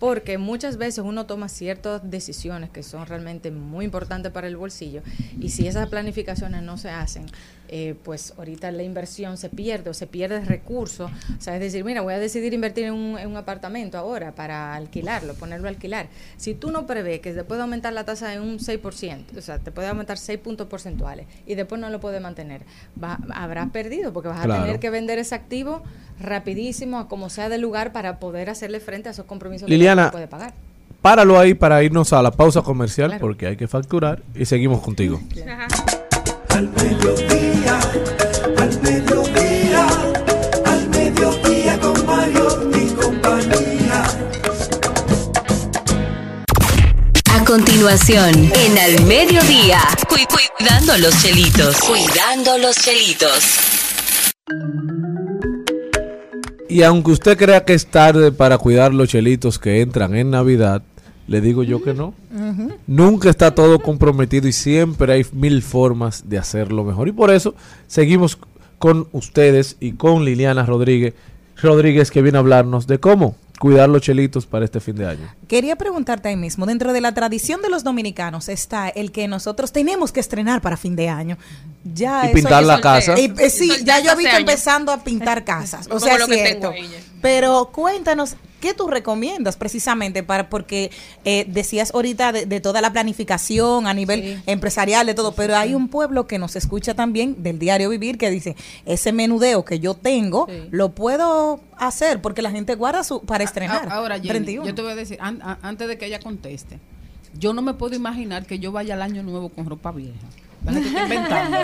porque muchas veces uno toma ciertas decisiones que son realmente muy importantes para el bolsillo y si esas planificaciones no se hacen, eh, pues ahorita la inversión se pierde o se pierde recursos. O sea, es decir, mira, voy a decidir invertir en un, en un apartamento ahora para alquilarlo, ponerlo a alquilar. Si tú no prevés que se puede aumentar la tasa en un 6%, o sea, te puede aumentar 6 puntos porcentuales y después no lo puede mantener, va, habrás perdido porque vas a tener que vender ese activo rapidísimo a como sea del lugar para poder hacerle frente a esos compromisos que Liliana, no puede pagar. Páralo ahí para irnos a la pausa comercial Claro. porque hay que facturar y seguimos contigo. Al mediodía, A continuación, en Al Mediodía, cu- cuidando los chelitos. Cuidando los chelitos. Y aunque usted crea que es tarde para cuidar los chelitos que entran en Navidad, le digo yo que no. Nunca está todo comprometido y siempre hay mil formas de hacerlo mejor. Y por eso seguimos con ustedes y con Liliana Rodríguez, Rodríguez que viene a hablarnos de cómo cuidar los chelitos para este fin de año. Quería preguntarte ahí mismo, dentro de la tradición de los dominicanos está el que nosotros tenemos que estrenar para fin de año. Ya Y eso- pintar la casa. Eh, eh, sí, ya yo visto años. empezando a pintar casas. O sea, lo es que cierto. tengo. Pero cuéntanos, ¿qué tú recomiendas precisamente para, porque eh, decías ahorita de, de toda la planificación a nivel Sí. empresarial, de todo, pero hay un pueblo que nos escucha también del diario vivir que dice, ese menudeo que yo tengo, Sí. lo puedo hacer porque la gente guarda su para estrenar. A- Ahora, Jenny, 31. yo te voy a decir, an- a- antes de que ella conteste, yo no me puedo imaginar que yo vaya al año nuevo con ropa vieja. Inventando.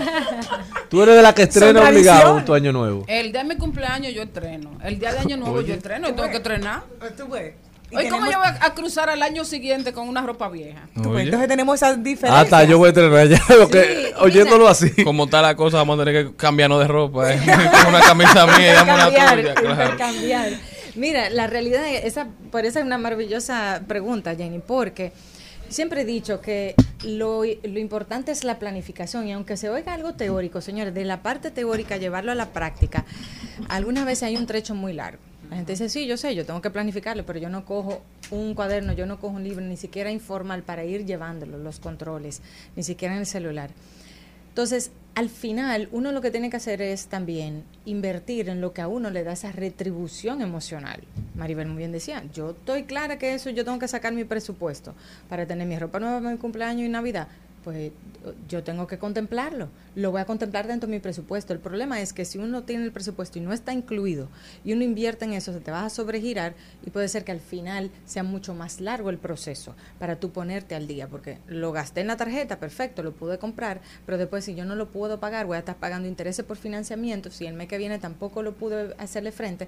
Tú eres de la que estrena obligado tu año nuevo. El día de mi cumpleaños yo estreno. El día de año nuevo yo estreno y tengo que estrenar. Tú ves. Y Hoy, ¿cómo yo voy a, a cruzar al año siguiente con una ropa vieja? Oye. Entonces tenemos esas Ah, diferencias. está, yo voy a estrenar ya. Sí, oyéndolo mira. así. Como está la cosa, vamos a tener que cambiarnos de ropa. ¿eh? Con una camisa mía y una tuya. Claro. intercambiar. Mira, la realidad es, esa, es una maravillosa pregunta, Jenny, porque siempre he dicho que lo, lo importante es la planificación y aunque se oiga algo teórico, señores, de la parte teórica llevarlo a la práctica, algunas veces hay un trecho muy largo. La gente dice, sí, yo sé, yo tengo que planificarlo, pero yo no cojo un cuaderno, yo no cojo un libro, ni siquiera informal para ir llevándolo, los controles, ni siquiera en el celular. Entonces, al final, uno lo que tiene que hacer es también invertir en lo que a uno le da esa retribución emocional. Maribel muy bien decía, yo estoy clara que eso yo tengo que sacar mi presupuesto para tener mi ropa nueva para mi cumpleaños y Navidad. Pues yo tengo que contemplarlo, lo voy a contemplar dentro de mi presupuesto. El problema es que si uno tiene el presupuesto y no está incluido y uno invierte en eso, se te vas a sobregirar y puede ser que al final sea mucho más largo el proceso para tú ponerte al día, porque lo gasté en la tarjeta, perfecto, lo pude comprar, pero después si yo no lo puedo pagar, voy a estar pagando intereses por financiamiento, si el mes que viene tampoco lo pude hacerle frente,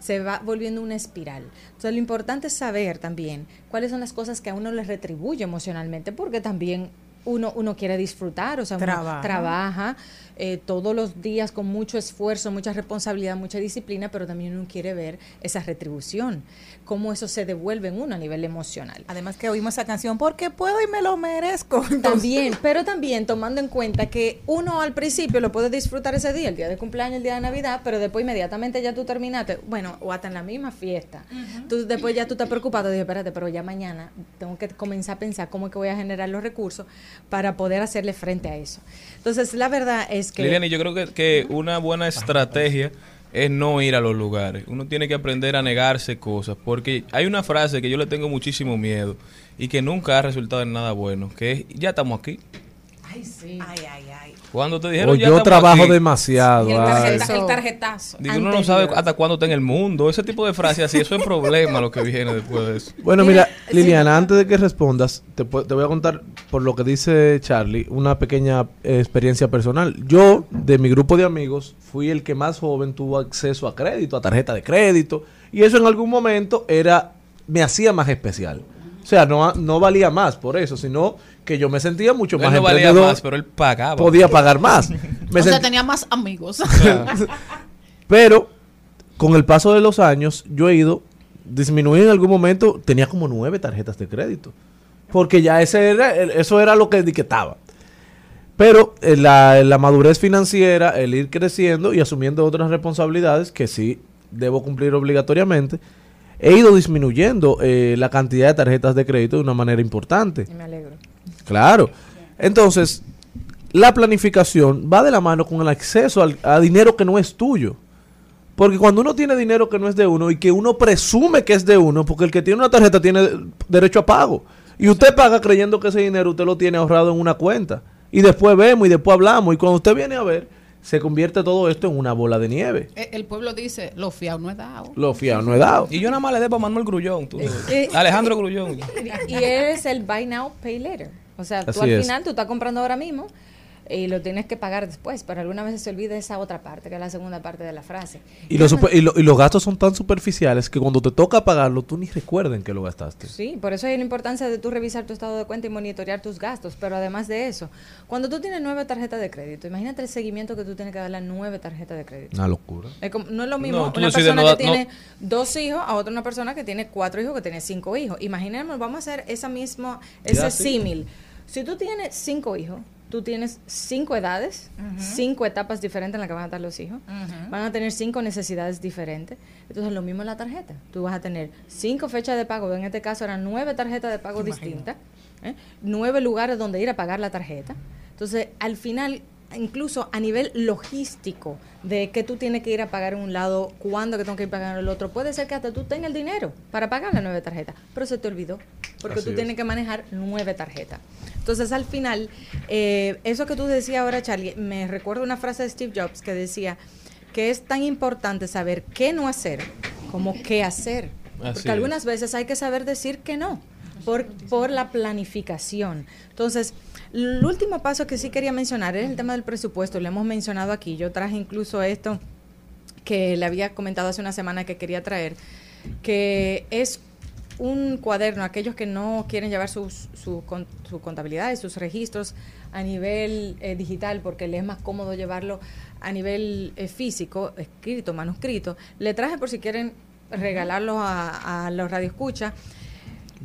se va volviendo una espiral. Entonces lo importante es saber también cuáles son las cosas que a uno le retribuye emocionalmente, porque también uno, uno quiere disfrutar, o sea, uno Trabaja. trabaja eh, todos los días con mucho esfuerzo, mucha responsabilidad, mucha disciplina, pero también uno quiere ver esa retribución, cómo eso se devuelve en uno a nivel emocional. Además que oímos esa canción porque puedo y me lo merezco. También, pero también tomando en cuenta que uno al principio lo puede disfrutar ese día, el día de cumpleaños, el día de Navidad, pero después inmediatamente ya tú terminaste, bueno, o hasta en la misma fiesta. Tú después ya tú estás preocupado, dije, espérate, pero ya mañana tengo que comenzar a pensar cómo es que voy a generar los recursos para poder hacerle frente a eso. Entonces, la verdad es que... Liliana, yo creo que, que una buena estrategia es no ir a los lugares. Uno tiene que aprender a negarse cosas, porque hay una frase que yo le tengo muchísimo miedo y que nunca ha resultado en nada bueno, que es, ya estamos aquí. Ay, sí. Ay, ay, ay. Cuando te dijeron, O ya yo trabajo aquí", demasiado. El, tarjeta- el tarjetazo. Digo, uno no sabe hasta cuándo está en el mundo. Ese tipo de frases así, eso es problema lo que viene después de eso. Bueno, Mira. Liliana, antes de que respondas, te, te voy a contar, por lo que dice Charlie, una pequeña eh, experiencia personal. Yo, de mi grupo de amigos, fui el que más joven tuvo acceso a crédito, a tarjeta de crédito, y eso en algún momento era, me hacía más especial. O sea, no, no valía más por eso, sino que yo me sentía mucho Él más no valía más, pero él pagaba. podía pagar más. Me o sea, tenía más amigos. Pero con el paso de los años, yo he ido disminuir en algún momento, tenía como nueve tarjetas de crédito. Porque ya ese era, eso era lo que etiquetaba. Pero eh, la, la madurez financiera, el ir creciendo y asumiendo otras responsabilidades que sí debo cumplir obligatoriamente, he ido disminuyendo eh, la cantidad de tarjetas de crédito de una manera importante. Me alegro. Claro. Entonces, la planificación va de la mano con el acceso al- a dinero que no es tuyo. Porque cuando uno tiene dinero que no es de uno y que uno presume que es de uno, porque el que tiene una tarjeta tiene derecho a pago. Y usted paga creyendo que ese dinero usted lo tiene ahorrado en una cuenta. Y después vemos y después hablamos. Y cuando usted viene a ver, se convierte todo esto en una bola de nieve. Eh, El pueblo dice, lo fiado no es dado. Lo fiado no he dado. Y yo nada más le debo a Manuel Grullón. tú. Eh, Alejandro Grullón. y eres el buy now, pay later. O sea, tú Así al es. final tú estás comprando ahora mismo y lo tienes que pagar después, pero alguna vez se olvida esa otra parte, que es la segunda parte de la frase. Y los, super- y, lo- y los gastos son tan superficiales que cuando te toca pagarlo, tú ni recuerden que lo gastaste. Sí, por eso hay la importancia de tú revisar tu estado de cuenta y monitorear tus gastos. Pero además de eso, cuando tú tienes nueve tarjetas de crédito, imagínate el seguimiento que tú tienes que darle a nueve tarjetas de crédito. Una locura. Es como- no es lo mismo No, tú una persona no que da- no- tiene dos hijos a otra una persona que tiene cuatro hijos que tiene cinco hijos. Imaginemos, vamos a hacer esa misma, ese Ya, sí. Si tú tienes cinco hijos, tú tienes cinco edades, cinco etapas diferentes en las que van a estar los hijos, van a tener cinco necesidades diferentes. Entonces lo mismo en la tarjeta. Tú vas a tener cinco fechas de pago, en este caso eran nueve tarjetas de pago distintas, ¿eh? nueve lugares donde ir a pagar la tarjeta. Entonces, al final, incluso a nivel logístico, de que tú tienes que ir a pagar en un lado, cuándo que tengo que ir a pagar en el otro, puede ser que hasta tú tengas el dinero para pagar las nueve tarjetas, pero se te olvidó, porque Así tú es. tienes que manejar nueve tarjetas. Entonces, al final, eh, eso que tú decías ahora, Charlie, me recuerda una frase de Steve Jobs que decía que es tan importante saber qué no hacer como qué hacer. Así Porque es. algunas veces hay que saber decir que no por, por la planificación. Entonces, el último paso que sí quería mencionar es el tema del presupuesto. Lo hemos mencionado aquí. Yo traje incluso esto que le había comentado hace una semana que quería traer, que es un cuaderno, aquellos que no quieren llevar sus, su, su contabilidad y sus registros a nivel eh, digital porque les es más cómodo llevarlo a nivel eh, físico, escrito, manuscrito, le traje por si quieren regalarlo a, a los radioescuchas.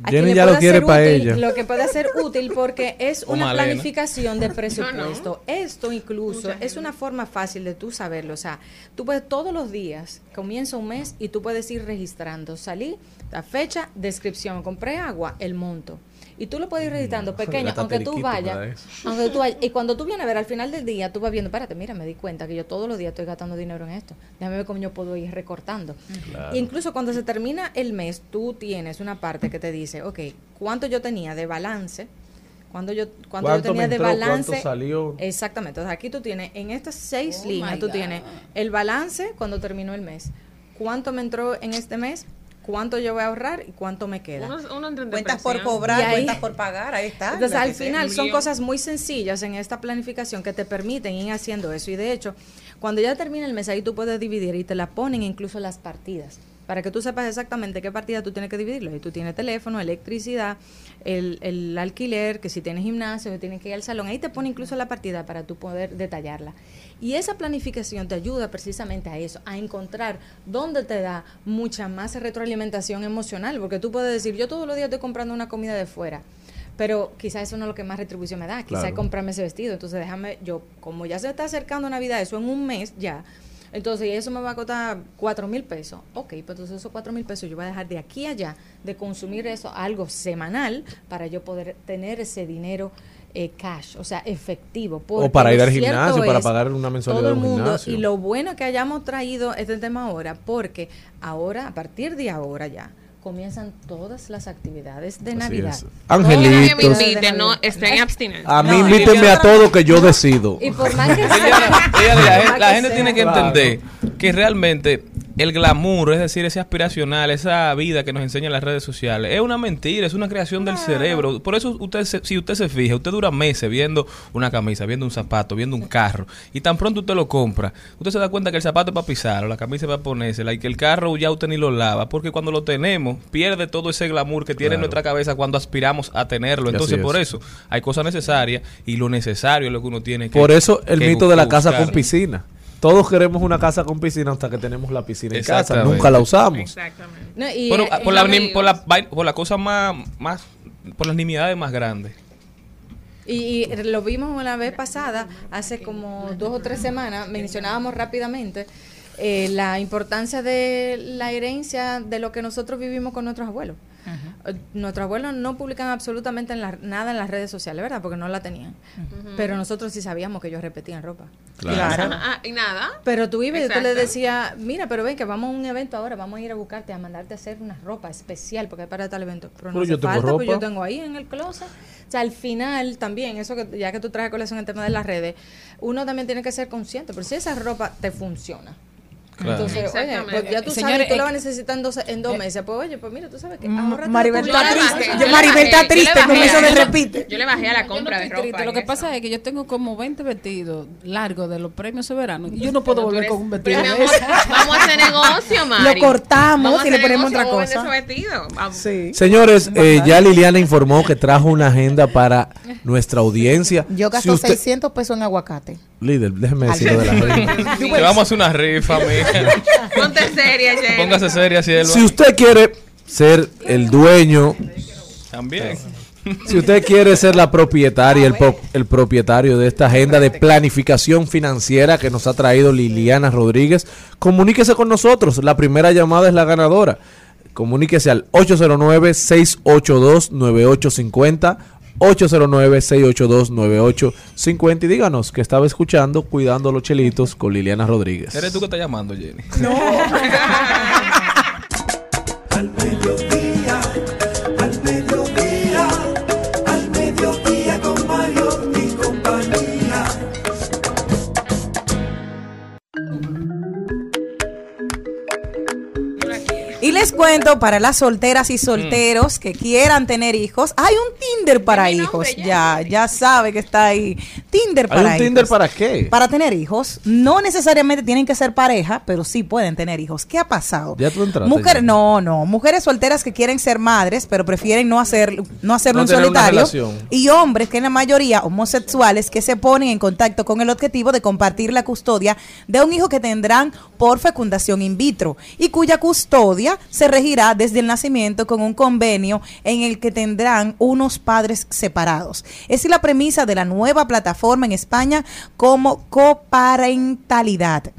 A Jenny quien ya lo pueda quiere ser pa' útil, ella. Lo que puede ser útil porque es O una Malena. planificación de No, presupuesto. Esto incluso Mucha es una forma fácil de tú saberlo. O sea, tú puedes todos los días, comienza un mes y tú puedes ir registrando. Salí, la fecha, descripción, compré agua, el monto. Y tú lo puedes ir registrando pequeño, gasta aunque tú vayas. Aunque tú vayas. Y cuando tú vienes a ver al final del día, tú vas viendo, espérate, mira, me di cuenta que yo todos los días estoy gastando dinero en esto. Déjame ver cómo yo puedo ir recortando. Incluso cuando se termina el mes, tú tienes una parte que te dice, ok, ¿cuánto yo tenía de balance? Cuando yo, cuánto yo ¿Cuánto tenía me de entró? ¿Cuánto balance. salió? Exactamente. Entonces aquí tú tienes, en estas seis Oh, líneas, tú God. tienes el balance cuando terminó el mes. ¿Cuánto me entró en este mes? ¿Cuánto yo voy a ahorrar y cuánto me queda? Uno, uno Cuentas por cobrar, ahí- cuentas por pagar, ahí está. Entonces, al final son cosas muy sencillas en esta planificación que te permiten ir haciendo eso. Y de hecho, cuando ya termina el mes, ahí tú puedes dividir y te la ponen incluso las partidas. Para que tú sepas exactamente qué partida tú tienes que dividirlo. Ahí tú tienes teléfono, electricidad, el, el alquiler, que si tienes gimnasio, que tienes que ir al salón. Ahí te pone incluso la partida para tú poder detallarla. Y esa planificación te ayuda precisamente a eso, a encontrar dónde te da mucha más retroalimentación emocional. Porque tú puedes decir, yo todos los días estoy comprando una comida de fuera. Pero quizás eso no es lo que más retribución me da, quizás Claro. comprarme ese vestido. Entonces déjame, yo, como ya se está acercando Navidad, eso en un mes ya, entonces y eso me va a costar cuatro mil pesos. Ok, pues entonces esos cuatro mil pesos yo voy a dejar de aquí a allá de consumir eso algo semanal para yo poder tener ese dinero eh, cash, o sea, efectivo. O para ir al gimnasio, para pagar una mensualidad todo de un gimnasio. Y lo bueno que hayamos traído este tema ahora, porque ahora, a partir de ahora ya, comienzan todas las actividades de Así Navidad. es. Todas las Angelitos. Nadie me actividades de invite, no estén en abstinencia. A mí No, invítenme a todo que yo decido. Y por más que sea, ella- la, gente, la gente tiene que entender que realmente el glamour, es decir, ese aspiracional, esa vida que nos enseñan las redes sociales, es una mentira, es una creación del cerebro. Por eso usted, se- si usted se fija, usted dura meses viendo una camisa, viendo un zapato, viendo un carro, y tan pronto usted lo compra, usted se da cuenta que el zapato es para pisarlo, la camisa es para ponérsela, y que el carro ya usted ni lo lava, porque cuando lo tenemos, pierde todo ese glamour que tiene en nuestra cabeza cuando aspiramos a tenerlo. Entonces, es. por eso, hay cosas necesarias, y lo necesario es lo que uno tiene que Por eso el mito de la casa con piscina. Todos queremos una casa con piscina hasta que tenemos la piscina en casa. Nunca la usamos. Exactamente. No, y, Bueno, eh, por, y la, no- nim- por, la, vai- por la cosa más, más, por las nimiedades más grandes. Y, y lo vimos una vez pasada, hace como dos o tres semanas, mencionábamos rápidamente eh, la importancia de la herencia de lo que nosotros vivimos con nuestros abuelos. eh, nuestros abuelos no publican absolutamente en la- nada en las redes sociales, ¿verdad? Porque no la tenían. Pero nosotros sí sabíamos que ellos repetían ropa. Ah, ah, y nada. Pero tú ibas y tú le decías, mira, pero ven que vamos a un evento ahora, vamos a ir a buscarte, a mandarte a hacer una ropa especial, porque es para tal evento. Pero no yo falta, pues ropa. yo tengo ahí en el closet. O sea, al final también, eso que ya que tú traes a colación el tema de las redes, uno también tiene que ser consciente, pero si esa ropa te funciona. Claro. Entonces, oye, Exactamente. pues ya tú Señores, sabes, tú eh, la vas necesitando en dos meses. Pues oye, pues mira, tú sabes que Mm, ahorra Maribel está le triste. Yo- le Maribel está le triste con eso de repite. Yo le bajé a la compra de ropa. Lo que eso. pasa es que yo tengo como 20 vestidos largos de los premios soberanos. Y yo no puedo volver eres- con un vestido de ese. Vamos a hacer negocio, Mari. Lo cortamos y le ponemos negocio, otra vamos a cosa. Señores, eh, ya Liliana informó que trajo una agenda para nuestra audiencia. Yo gasto Si usted- 600 pesos en aguacate. Líder, déjeme decirlo de la rifa. Que vamos a hacer una rifa, mija. Ponte seria, Jenny. Póngase seria, Cielo. Si usted quiere ser el dueño, También. si usted quiere ser la propietaria, el, pro- el propietario de esta agenda de planificación financiera que nos ha traído Liliana Rodríguez, comuníquese con nosotros. La primera llamada es la ganadora. Comuníquese al 809-682-9850. 809-682-9850 y díganos que estaba escuchando Cuidando los Chelitos con Liliana Rodríguez. ¿Eres tú que estás llamando, Jenny? Al les cuento para las solteras y solteros que quieran tener hijos, hay un Tinder para hijos. Ya, ya sabe que está ahí. Tinder ¿Hay para un Tinder para qué? Para tener hijos, no necesariamente tienen que ser pareja, pero sí pueden tener hijos. ¿Qué ha pasado? Ya tú entraste, Mujer, no, no, mujeres solteras que quieren ser madres, pero prefieren no hacer no hacerlo No en solitario y hombres que en la mayoría homosexuales que se ponen en contacto con el objetivo de compartir la custodia de un hijo que tendrán por fecundación in vitro y cuya custodia se regirá desde el nacimiento con un convenio en el que tendrán unos padres separados. Es la premisa de la nueva plataforma en España como coparentalidad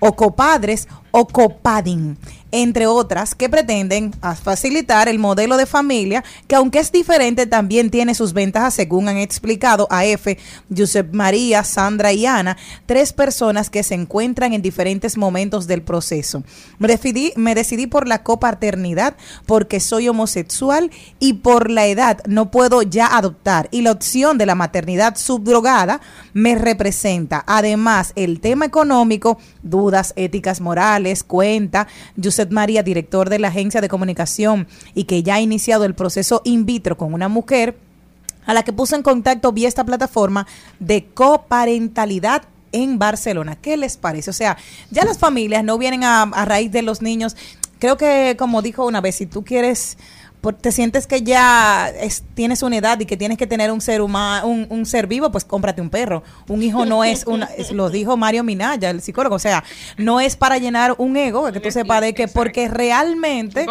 o copadres o copading, entre otras que pretenden facilitar el modelo de familia que aunque es diferente también tiene sus ventajas según han explicado a F, Josep María, Sandra y Ana, tres personas que se encuentran en diferentes momentos del proceso. Me decidí, me decidí por la copaternidad porque soy homosexual y por la edad no puedo ya adoptar y la opción de la maternidad subdrogada me representa. Además, el tema económico, dudas éticas morales, cuenta Josep María, director de la agencia de comunicación y que ya ha iniciado el proceso in vitro con una mujer a la que puso en contacto vía esta plataforma de coparentalidad en Barcelona. ¿Qué les parece? O sea, ya las familias no vienen a, a raíz de los niños. Creo que, como dijo una vez, si tú quieres, por- te sientes que ya es- tienes una edad y que tienes que tener un ser humano, un, un ser vivo, pues cómprate un perro. Un hijo no es una, es- lo dijo Mario Minaya, el psicólogo. O sea, no es para llenar un ego, que tú sepas de que, porque realmente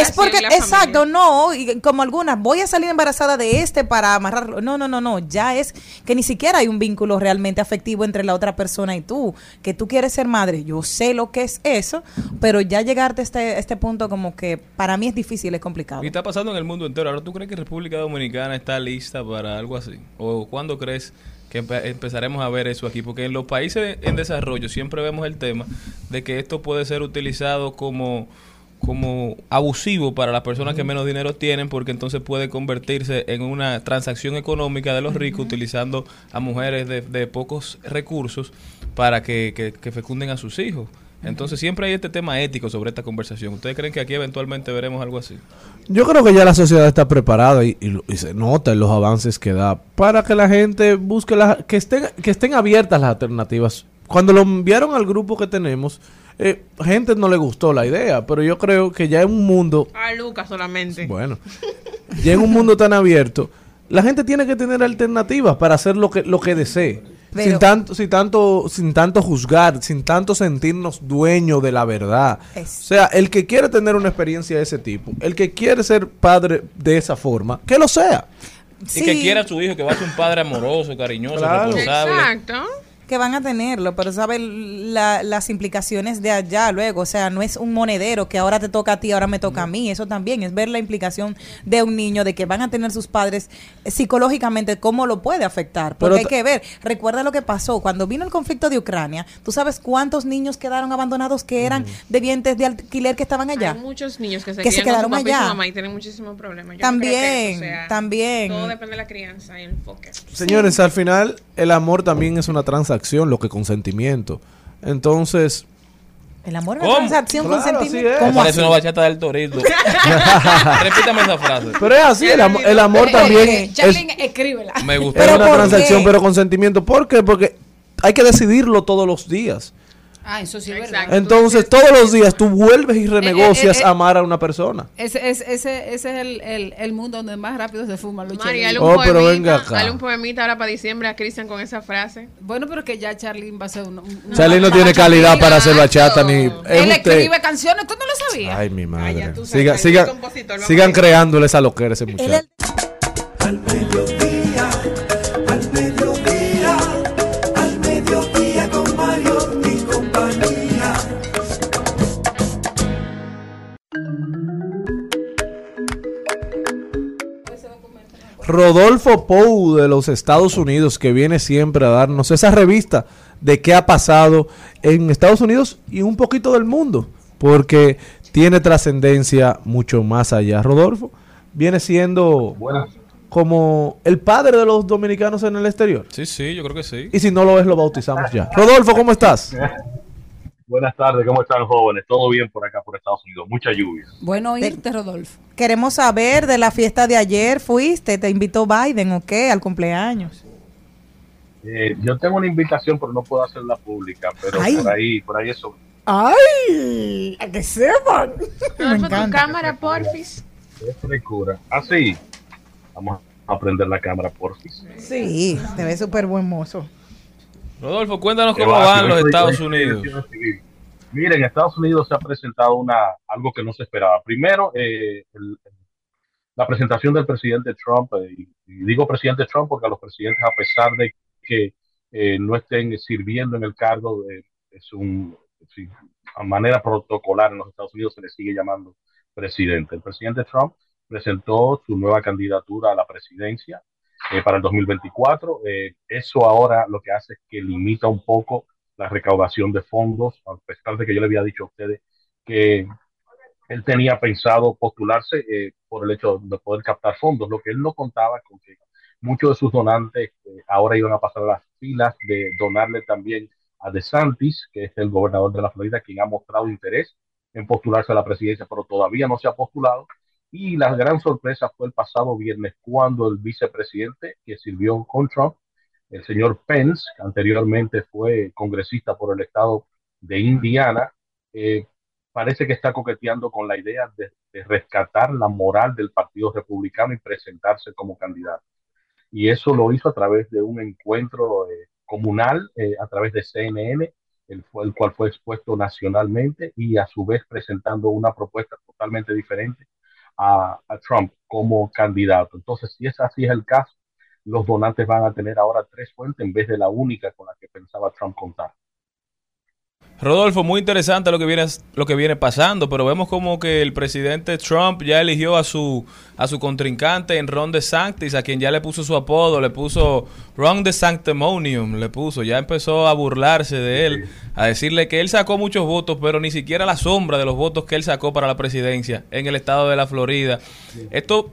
es porque, exacto, no, y como algunas, voy a salir embarazada de este para amarrarlo. No, no, no, no, ya es que ni siquiera hay un vínculo realmente afectivo entre la otra persona y tú, que tú quieres ser madre, yo sé lo que es eso, pero ya llegarte a este, este punto como que para mí es difícil, es complicado. Está pasando en el mundo entero. Ahora, ¿tú crees que República Dominicana está lista para algo así? ¿O cuándo crees que empe- empezaremos a ver eso aquí? Porque en los países en desarrollo siempre vemos el tema de que esto puede ser utilizado como como abusivo para las personas que menos dinero tienen porque entonces puede convertirse en una transacción económica de los ricos utilizando a mujeres de, de pocos recursos para que, que- que fecunden a sus hijos. Entonces siempre hay este tema ético sobre esta conversación. ¿Ustedes creen que aquí eventualmente veremos algo así? Yo creo que ya la sociedad está preparada y, y lo- y se nota en los avances que da para que la gente busque las que estén que estén abiertas las alternativas. Cuando lo enviaron al grupo que tenemos, eh, gente no le gustó la idea, pero yo creo que ya en un mundo, A Lucas solamente. bueno, ya en un mundo tan abierto, la gente tiene que tener alternativas para hacer lo que lo que desee. Pero- sin tanto, sin tanto, sin tanto juzgar, sin tanto sentirnos dueños de la verdad. Es- O sea, el que quiere tener una experiencia de ese tipo, el que quiere ser padre de esa forma, que lo sea. Y que quiera a su hijo que va a ser un padre amoroso, cariñoso, Claro. responsable. Exacto. Que van a tenerlo, pero sabe la- las implicaciones de allá luego, o sea, no es un monedero que ahora te toca a ti, ahora me toca a mí, eso también es ver la implicación de un niño, de que van a tener sus padres eh, psicológicamente, cómo lo puede afectar, porque Pero hay que ver, recuerda lo que pasó cuando vino el conflicto de Ucrania, tú sabes cuántos niños quedaron abandonados que eran devientes de alquiler que estaban allá. Hay muchos niños que se, Que se crían con su quedaron papá y su allá. mamá y tienen muchísimos problemas. Yo no creo que También, sea- también. Todo depende de la crianza y el enfoque. Señores, al final el amor también es una transacción, lo que consentimiento. Entonces, El amor es una transacción con Claro, así sentimiento. es. Me ¿Cómo parece así? una bachata del torito. Repítame esa frase. pero es así, el, am- el amor Eh, también eh, es, Charlene, escríbela. Me gustó. es ¿Pero una transacción, qué? pero con sentimiento. ¿Por qué? Porque hay que decidirlo todos los días. Ah, eso sí es verdad. Entonces, todos los días tú vuelves y renegocias eh, eh. amar a una persona. Ese, ese, ese, ese es el, el, el mundo donde más rápido se los Mari, chelitos. dale un Oh, pero poemita, venga acá. dale un poemita ahora para diciembre a Cristian con esa frase. Bueno, pero que ya Charlene va a ser un... un- Charlie no tiene calidad para hacer bachata ni... es Él usted. escribe canciones, ¿tú no lo sabías? Ay, mi madre. tú sabes, Siga- el siga- sigan creándole esa loquera ese muchacho. Al mediodía, Rodolfo Pou de los Estados Unidos, que viene siempre a darnos esa revista de qué ha pasado en Estados Unidos y un poquito del mundo, porque tiene trascendencia mucho más allá. Rodolfo viene siendo como el padre de los dominicanos en el exterior. Sí, sí, yo creo que sí. Y si no lo es, lo bautizamos ya. Rodolfo, ¿cómo estás? Buenas tardes, ¿cómo están jóvenes? Todo bien por acá, por Estados Unidos. Mucha lluvia. Bueno oírte, Rodolfo. Queremos saber de la fiesta de ayer. ¿Fuiste? ¿Te invitó Biden o qué? Al cumpleaños. Eh, yo tengo una invitación, pero no puedo hacerla pública, pero Ay. por ahí, por ahí eso. ¡Ay! ¡A que sepan! Me Rodolfo, tu encanta. cámara, porfis. Es frescura. Ah, sí. Vamos a prender la cámara, por fin. Sí, te ves súper buen mozo. Rodolfo, cuéntanos cómo va, van los Estados Unidos. hoy- Miren, en Estados Unidos se ha presentado una algo que no se esperaba. Primero, eh, el- la presentación del presidente Trump, eh, y, y digo presidente Trump porque a los presidentes, a pesar de que eh, no estén sirviendo en el cargo, eh, es un, a manera protocolar en los Estados Unidos se le sigue llamando presidente. El presidente Trump presentó su nueva candidatura a la presidencia eh, para el 2024. Eh, eso ahora lo que hace es que limita un poco la recaudación de fondos, a pesar de que yo le había dicho a ustedes que él tenía pensado postularse eh, por el hecho de poder captar fondos, lo que él no contaba con que muchos de sus donantes eh, ahora iban a pasar a las filas de donarle también a DeSantis, que es el gobernador de la Florida, quien ha mostrado interés en postularse a la presidencia, pero todavía no se ha postulado. Y la gran sorpresa fue el pasado viernes cuando el vicepresidente que sirvió con Trump, el señor Pence, que anteriormente fue congresista por el estado de Indiana, eh, parece que está coqueteando con la idea de, rescatar la moral del Partido Republicano y presentarse como candidato. Y eso lo hizo a través de un encuentro eh, comunal, eh, a través de CNN, el cual fue expuesto nacionalmente y a su vez presentando una propuesta totalmente diferente a, Trump como candidato. Entonces, si es así el caso, los donantes van a tener ahora tres fuentes en vez de la única con la que pensaba Trump contar. Rodolfo, muy interesante lo que viene lo que viene pasando, pero vemos como que el presidente Trump ya eligió a su a su contrincante en Ron DeSantis, a quien ya le puso su apodo, le puso Ron DeSanctimonium, le puso, ya empezó a burlarse de él, a decirle que él sacó muchos votos, pero ni siquiera la sombra de los votos que él sacó para la presidencia en el estado de la Florida. Esto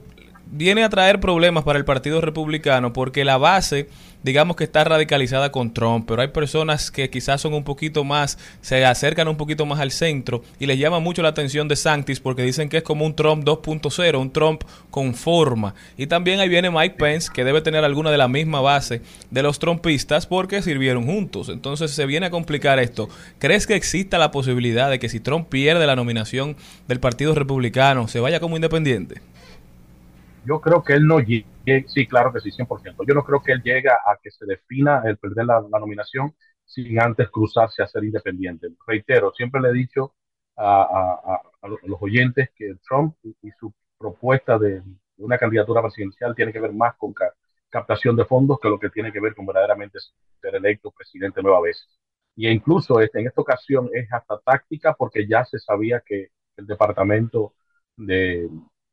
viene a traer problemas para el Partido Republicano porque la base, digamos que está radicalizada con Trump, pero hay personas que quizás son un poquito más, se acercan un poquito más al centro y les llama mucho la atención de Santis porque dicen que es como un Trump 2.0, un Trump con forma. Y también ahí viene Mike Pence, que debe tener alguna de la misma base de los trumpistas porque sirvieron juntos. Entonces se viene a complicar esto. ¿Crees que exista la posibilidad de que si Trump pierde la nominación del Partido Republicano, se vaya como independiente? Yo creo que él no llegue, sí, claro que sí, 100%. Yo no creo que él llegue a que se defina el perder la, nominación sin antes cruzarse a ser independiente. Reitero, siempre le he dicho a, los oyentes que Trump y, su propuesta de una candidatura presidencial tiene que ver más con, ca- captación de fondos que lo que tiene que ver con verdaderamente ser electo presidente nueva vez. Y incluso este, en esta ocasión es hasta táctica porque ya se sabía que el Departamento de,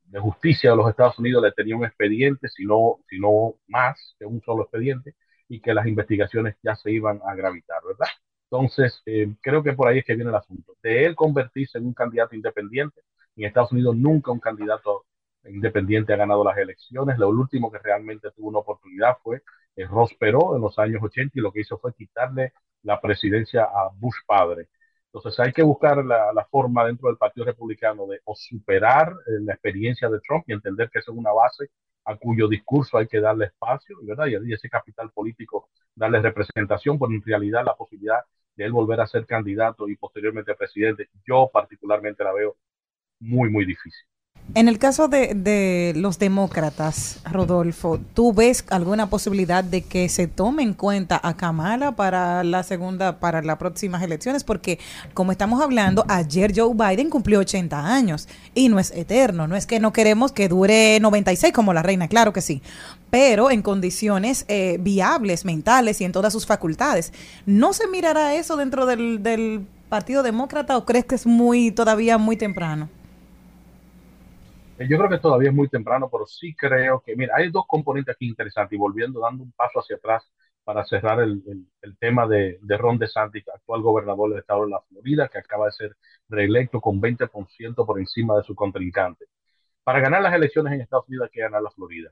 de Justicia de los Estados Unidos le tenía un expediente, si no, si no más que un solo expediente, y que las investigaciones ya se iban a gravitar, ¿verdad? Entonces, eh, creo que por ahí es que viene el asunto. De él convertirse en un candidato independiente, en Estados Unidos nunca un candidato independiente ha ganado las elecciones. Lo último que realmente tuvo una oportunidad fue eh, Ross Perot en los años 80 y lo que hizo fue quitarle la presidencia a Bush padre. Entonces hay que buscar la, forma dentro del Partido Republicano de superar eh, la experiencia de Trump y entender que es una base a cuyo discurso hay que darle espacio, ¿verdad? Y ese capital político darle representación, pero en realidad la posibilidad de él volver a ser candidato y posteriormente presidente, yo particularmente la veo muy, muy difícil. En el caso de, los demócratas, Rodolfo, ¿tú ves alguna posibilidad de que se tome en cuenta a Kamala para la segunda, para las próximas elecciones? Porque, como estamos hablando, ayer Joe Biden cumplió 80 años y no es eterno, no es que no queremos que dure 96 como la reina, claro que sí, pero en condiciones eh, viables, mentales y en todas sus facultades. ¿No se mirará eso dentro del, del Partido Demócrata o crees que es muy todavía muy temprano? Eh, Yo creo que todavía es muy temprano, pero sí creo que, mira, hay dos componentes aquí interesantes y volviendo, dando un paso hacia atrás para cerrar el, el, tema de, de, Ron DeSantis, actual gobernador del estado de la Florida, que acaba de ser reelecto con 20% por encima de su contrincante. Para ganar las elecciones en Estados Unidos hay que ganar la Florida.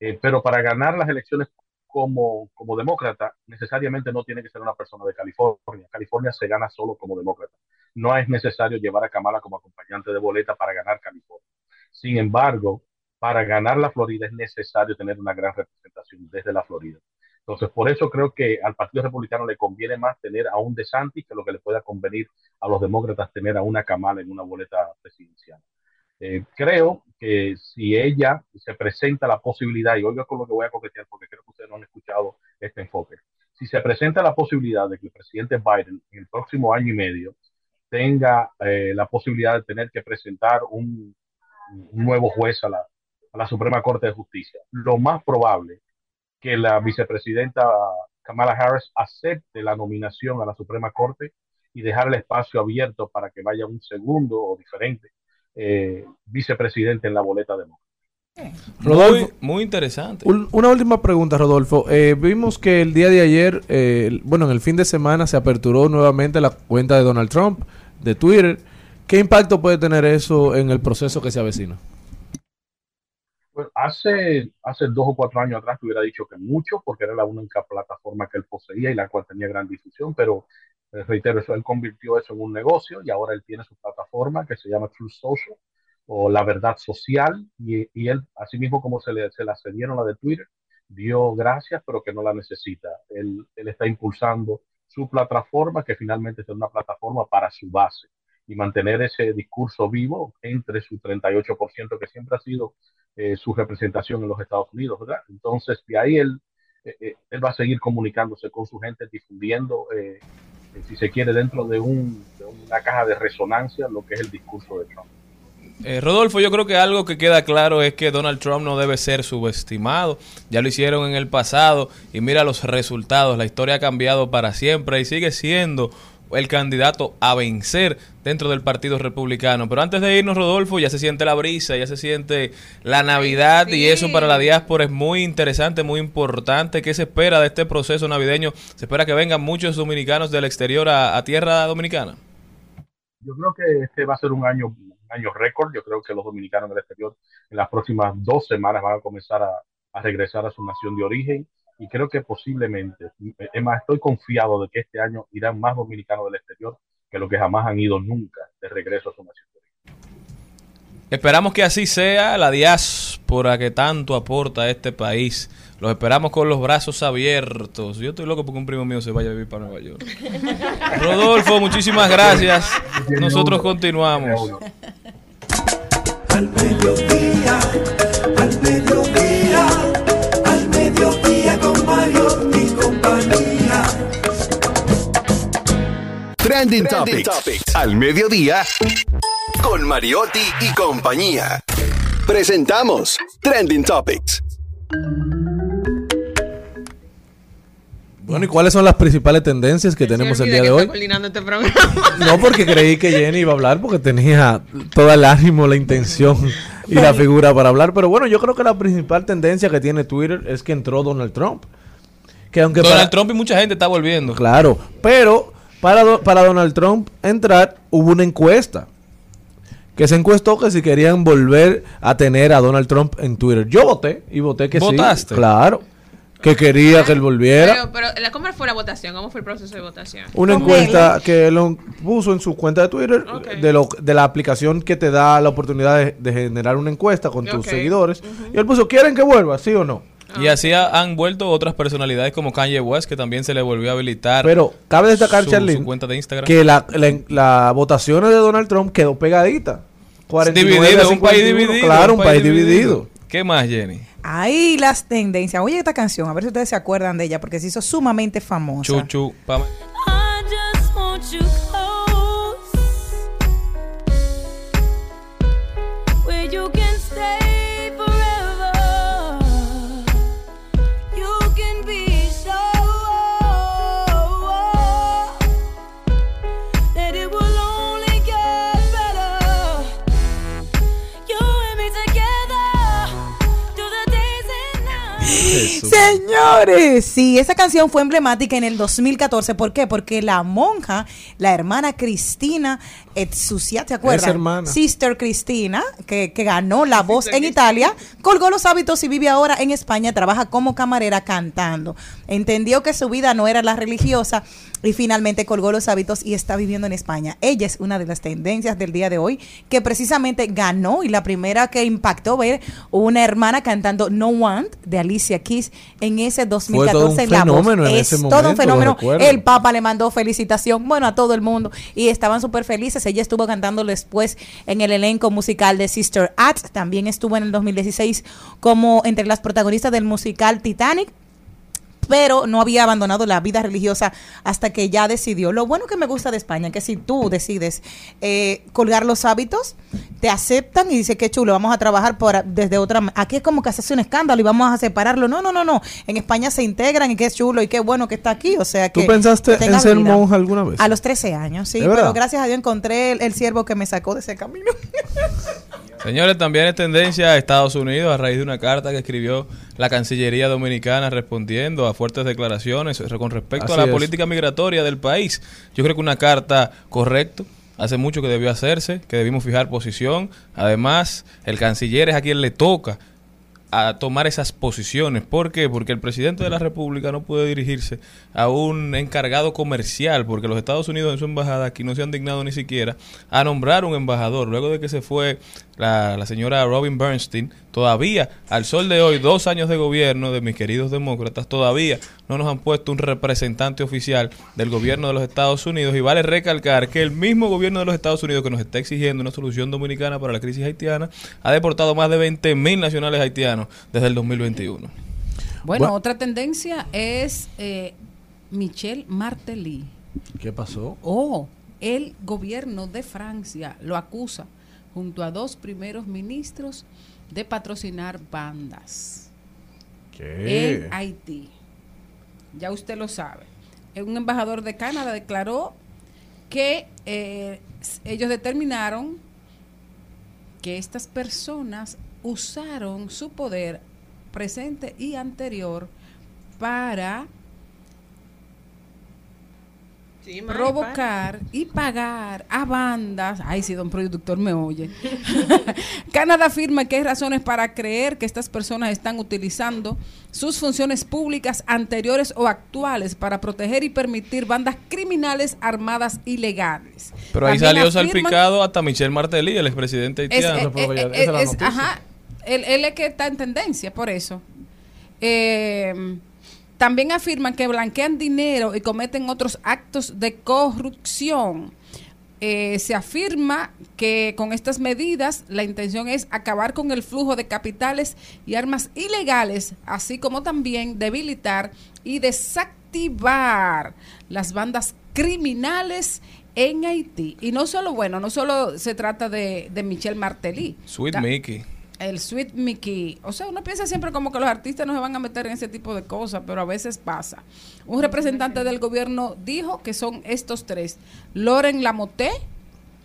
Eh, pero para ganar las elecciones como, como demócrata, necesariamente no tiene que ser una persona de California. California se gana solo como demócrata. No es necesario llevar a Kamala como acompañante de boleta para ganar California. Sin embargo, para ganar la Florida es necesario tener una gran representación desde la Florida. Entonces, por eso creo que al Partido Republicano le conviene más tener a un DeSantis que lo que le pueda convenir a los demócratas tener a una Kamala en una boleta presidencial. Eh, creo que si ella se presenta la posibilidad, y oiga con lo que voy a coquetear porque creo que ustedes no han escuchado este enfoque, si se presenta la posibilidad de que el presidente Biden en el próximo año y medio tenga eh, la posibilidad de tener que presentar un, un nuevo juez a la, a la, Suprema Corte de Justicia. Lo más probable que la vicepresidenta Kamala Harris acepte la nominación a la Suprema Corte y dejar el espacio abierto para que vaya un segundo o diferente eh, vicepresidente en la boleta de Rodolfo, muy, muy interesante. Un, una última pregunta, Rodolfo. Eh, vimos que el día de ayer, eh, bueno, en el fin de semana se aperturó nuevamente la cuenta de Donald Trump de Twitter. ¿Qué impacto puede tener eso en el proceso que se avecina? Pues hace, hace dos o cuatro años atrás te hubiera dicho que mucho, porque era la única plataforma que él poseía y la cual tenía gran difusión, pero eh, reitero, eso, él convirtió eso en un negocio y ahora él tiene su plataforma que se llama True Social o La Verdad Social y, él, así mismo como se le, se cedieron la de Twitter, dio gracias, pero que no la necesita. Él, él está impulsando su plataforma, que finalmente es una plataforma para su base y mantener ese discurso vivo entre su 38% que siempre ha sido eh, su representación en los Estados Unidos, ¿verdad? Entonces, de ahí él, eh, él va a seguir comunicándose con su gente, difundiendo, eh, si se quiere, dentro de, un, de, una caja de resonancia lo que es el discurso de Trump. Eh, Rodolfo, yo creo que algo que queda claro es que Donald Trump no debe ser subestimado. Ya lo hicieron en el pasado y mira los resultados. La historia ha cambiado para siempre y sigue siendo el candidato a vencer dentro del Partido Republicano. Pero antes de irnos, Rodolfo, ya se siente la brisa, ya se siente la Navidad sí. y eso para la diáspora es muy interesante, muy importante. ¿Qué se espera de este proceso navideño? ¿Se espera que vengan muchos dominicanos del exterior a, a tierra dominicana? Yo creo que este va a ser un año, un año récord. Yo creo que los dominicanos del exterior en las próximas dos semanas van a comenzar a, a regresar a su nación de origen y creo que posiblemente, es más, estoy confiado de que este año irán más dominicanos del exterior que lo que jamás han ido nunca de regreso a su nación. Esperamos que así sea la diáspora que tanto aporta a este país. Los esperamos con los brazos abiertos. Yo estoy loco porque un primo mío se vaya a vivir para Nueva York. Rodolfo, muchísimas gracias. Nosotros continuamos. Al mediodía, al Trending, Trending Topics. Topics. Al mediodía con Mariotti y compañía. Presentamos Trending Topics. Bueno, ¿y cuáles son las principales tendencias que tenemos el día de hoy? este. No, porque creí que Jenny iba a hablar porque tenía todo el ánimo, la intención y la figura para hablar. Pero bueno, yo creo que la principal tendencia que tiene Twitter es que entró Donald Trump. Que aunque Donald para- Trump y mucha gente está volviendo. Claro, pero para, do- para Donald Trump entrar hubo una encuesta. Que se encuestó que si querían volver a tener a Donald Trump en Twitter. Yo voté y voté que ¿Votaste? sí. Claro. Que quería que él volviera. Pero, pero la- ¿cómo fue la votación? ¿Cómo fue el proceso de votación? Una encuesta que él puso en su cuenta de Twitter de, lo, de la aplicación que te da la oportunidad de, de generar una encuesta con tus seguidores. Y él puso, ¿quieren que vuelva? ¿Sí o no? Y así ha- han vuelto otras personalidades como Kanye West, que también se le volvió a habilitar. Pero cabe destacar, su, Charlene, su cuenta de Instagram. que la, la, la votaciones de Donald Trump quedó pegadita. 49 a dividido, un país 51. dividido. Claro, un país dividido. ¿Qué más, Jenny? Ahí las tendencias. Oye, esta canción, a ver si ustedes se acuerdan de ella, porque se hizo sumamente famosa. Chuchu. I just want you Señores, sí, esa canción fue emblemática en el 2014. ¿Por qué? Porque la monja, la hermana Cristina Etsusia, ¿te acuerdas? Esa hermana. Sister Cristina, que, que ganó la voz en Italia, colgó los hábitos y vive ahora en España, trabaja como camarera cantando. Entendió que su vida no era la religiosa y finalmente colgó los hábitos y está viviendo en España. Ella es una de las tendencias del día de hoy que precisamente ganó y la primera que impactó ver una hermana cantando No Want de Alicia Keys en ese 2014 todo un en la voz. fenómeno en es ese todo un fenómeno. El Papa le mandó felicitación, bueno, a todo el mundo y estaban súper felices. Ella estuvo cantando después en el elenco musical de Sister Act, también estuvo en el 2016 como entre las protagonistas del musical Titanic pero no había abandonado la vida religiosa hasta que ya decidió. Lo bueno que me gusta de España es que si tú decides eh, colgar los hábitos, te aceptan y dice que chulo, vamos a trabajar por, desde otra... ma-". Aquí es como que haces un escándalo y vamos a separarlo. No, no, no, no. En España se integran y qué chulo y qué bueno que está aquí. O sea que... ¿Tú pensaste que en ser vida. monja alguna vez? A los 13 años, sí. Pero gracias a Dios encontré el, el siervo que me sacó de ese camino. Señores, también es tendencia a Estados Unidos a raíz de una carta que escribió la Cancillería Dominicana respondiendo a fuertes declaraciones con respecto Así a la es. política migratoria del país. Yo creo que una carta correcta. Hace mucho que debió hacerse, que debimos fijar posición. Además, el canciller es a quien le toca a tomar esas posiciones. ¿Por qué? Porque el presidente de la República no puede dirigirse a un encargado comercial, porque los Estados Unidos en su embajada aquí no se han dignado ni siquiera a nombrar un embajador. Luego de que se fue la, la señora Robin Bernstein, todavía, al sol de hoy, dos años de gobierno de mis queridos demócratas, todavía no nos han puesto un representante oficial del gobierno de los Estados Unidos. Y vale recalcar que el mismo gobierno de los Estados Unidos que nos está exigiendo una solución dominicana para la crisis haitiana ha deportado más de 20 mil nacionales haitianos desde el 2021. Bueno, Bueno. otra tendencia es eh, Michel Martelly. ¿Qué pasó? Oh, el gobierno de Francia lo acusa junto a dos primeros ministros de patrocinar bandas ¿Qué? en Haití. Ya usted lo sabe. Un embajador de Canadá declaró que eh, ellos determinaron que estas personas usaron su poder presente y anterior para Sí, provocar y pagar a bandas. Ay, si don productor me oye. Canadá afirma que hay razones para creer que estas personas están utilizando sus funciones públicas anteriores o actuales para proteger y permitir bandas criminales armadas ilegales. Pero ahí También salió afirman- salpicado hasta Michel Martelly, el expresidente es, haitiano. eh, eh, eh, es- ajá, él, él es que está en tendencia, por eso. Eh, también afirman que blanquean dinero y cometen otros actos de corrupción. Eh, se afirma que con estas medidas la intención es acabar con el flujo de capitales y armas ilegales, así como también debilitar y desactivar las bandas criminales en Haití. Y no solo, bueno, no solo se trata de, de Michel Martelly. Sweet Mickey. El Sweet Mickey. O sea, uno piensa siempre como que los artistas no se van a meter en ese tipo de cosas, pero a veces pasa. Un representante del gobierno dijo que son estos tres: Loren Lamotte,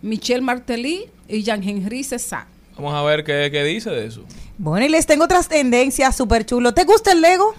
Michel Martelly y Jean-Henri César. Vamos a ver qué, qué dice de eso. Bueno, y les tengo otras tendencias súper chulo. ¿Te gusta el Lego?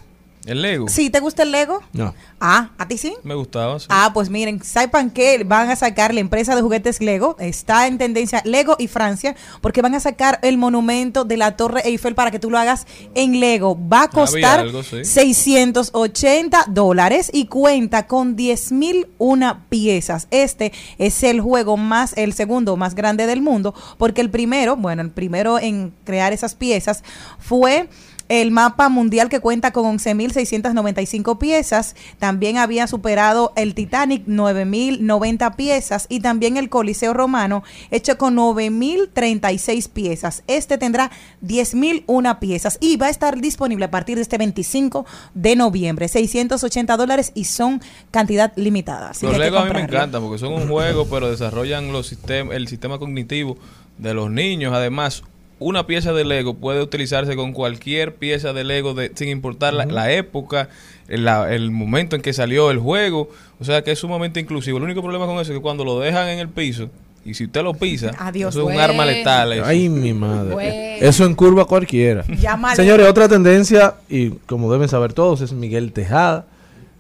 ¿El Lego? Sí, ¿te gusta el Lego? No. Ah, ¿a ti sí? Me gustaba, sí. Ah, pues miren, sepan que van a sacar la empresa de juguetes Lego, está en tendencia Lego y Francia, porque van a sacar el monumento de la Torre Eiffel para que tú lo hagas en Lego. Va a Había costar algo, sí. 680 dólares y cuenta con 10 mil una piezas. Este es el juego más, el segundo más grande del mundo, porque el primero, bueno, el primero en crear esas piezas fue el mapa mundial que cuenta con 11.695 piezas. También había superado el Titanic 9.090 piezas y también el Coliseo Romano hecho con 9.036 piezas. Este tendrá 10.001 piezas y va a estar disponible a partir de este 25 de noviembre. 680 dólares y son cantidad limitada. Así Los Lego a mí me encantan porque son un juego, pero desarrollan los sistem- el sistema cognitivo de los niños. Además, una pieza de Lego puede utilizarse con cualquier pieza de Lego de- sin importar la, la época, el, la- el momento en que salió el juego. O sea que es sumamente inclusivo. El único problema con eso es que cuando lo dejan en el piso y si usted lo pisa, Adiós. eso es un arma letal. eso. Ay, mi madre. Eso en curva cualquiera. Llámale. Señores, otra tendencia, y como deben saber todos, es Miguel Tejada.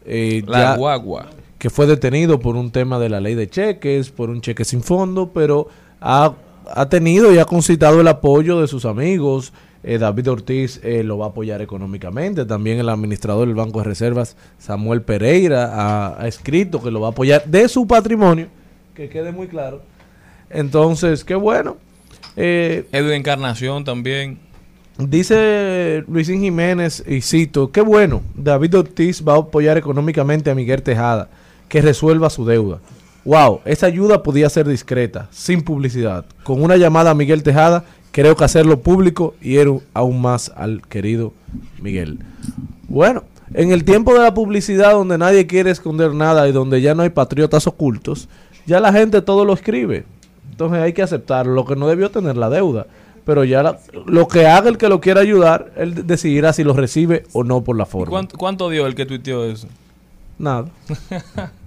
eh, La ya- guagua. Que fue detenido por un tema de la ley de cheques, por un cheque sin fondo, pero ha, ha tenido y ha concitado el apoyo de sus amigos. Eh, David Ortiz eh, lo va a apoyar económicamente. También el administrador del Banco de Reservas, Samuel Pereira, ha, ha escrito que lo va a apoyar de su patrimonio, que quede muy claro. Entonces, qué bueno. Eh, Edwin Encarnación también. Dice Luisín Jiménez, y cito, qué bueno, David Ortiz va a apoyar económicamente a Miguel Tejada, que resuelva su deuda. Wow, esa ayuda podía ser discreta, sin publicidad. Con una llamada a Miguel Tejada, creo que hacerlo público hiero aún más al querido Miguel. Bueno, en el tiempo de la publicidad donde nadie quiere esconder nada y donde ya no hay patriotas ocultos, ya la gente todo lo escribe. Entonces hay que aceptarlo, lo que no debió tener la deuda. Pero ya la- lo que haga el que lo quiera ayudar, él decidirá si lo recibe o no por la forma. ¿Cuánto, cuánto dio el que tuiteó eso? Nada.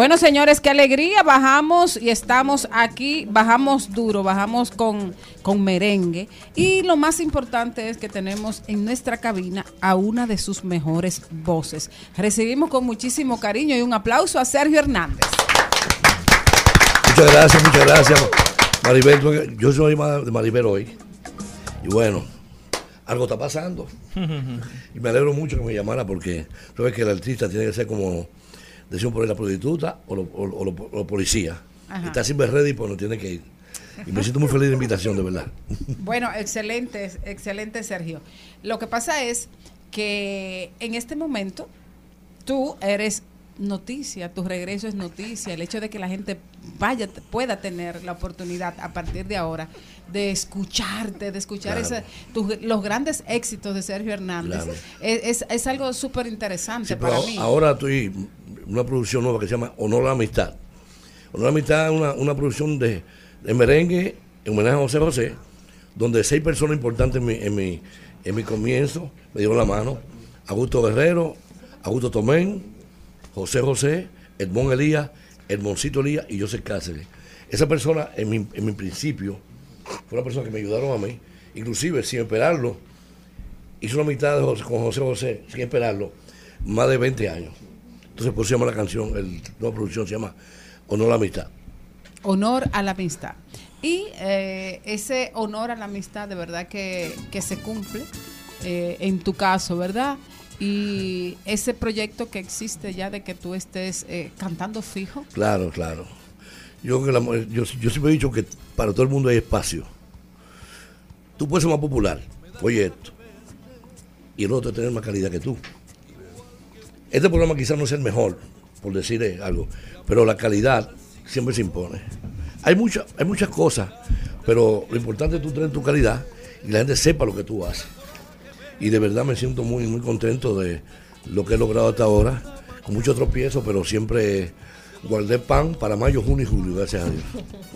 Bueno, señores, qué alegría. Bajamos y estamos aquí, bajamos duro, bajamos con, con merengue. Y lo más importante es que tenemos en nuestra cabina a una de sus mejores voces. Recibimos con muchísimo cariño y un aplauso a Sergio Hernández. Muchas gracias, muchas gracias. Maribel, yo soy de Maribel hoy. Y bueno, algo está pasando. Y me alegro mucho que me llamara porque tú ves que el artista tiene que ser como, decimos por la prostituta o lo, o, o lo- o lo policía. Ajá. Está siempre ready, pues no tiene que ir. Y me siento muy feliz de la invitación, de verdad. Bueno, excelente, excelente Sergio. Lo que pasa es que en este momento tú eres noticia, tu regreso es noticia, el hecho de que la gente vaya, pueda tener la oportunidad a partir de ahora de escucharte, de escuchar Claro. tus- los grandes éxitos de Sergio Hernández, Claro. es, es- es algo súper interesante Sí, para mí. ahora estoy una producción nueva que se llama Honor a la Amistad. Honor a la Amistad es una, una producción de, de merengue en homenaje a José José, donde seis personas importantes en mi, en mi, en mi comienzo me dieron la mano. Augusto Guerrero, Augusto Tomén, José José, Edmond Elías, Edmoncito Elías y José Cáceres. Esa persona en mi, en mi principio fue una persona que me ayudaron a mí, inclusive sin esperarlo, hizo de José- con José José, sin esperarlo, más de 20 años. Entonces, por eso se llama la canción, el, la producción se llama Honor a la Amistad. honor a la amistad. Y eh, ese honor a la amistad de verdad que, que se cumple eh, en tu caso, ¿verdad? Y ese proyecto que existe ya de que tú estés eh, cantando fijo. Claro, claro. Yo, la- yo, yo siempre he dicho que para todo el mundo hay espacio. Tú puedes ser más popular, oye esto. Y el otro tener más calidad que tú. Este programa quizás no sea el mejor, por decir eh, algo, pero la calidad siempre se impone. Hay, mucha, hay muchas cosas, pero lo importante es tú tener tu calidad y la gente sepa lo que tú haces. Y de verdad me siento muy, muy contento de lo que he logrado hasta ahora, con muchos tropiezos, pero siempre guardé pan para mayo, junio y julio, gracias a Dios.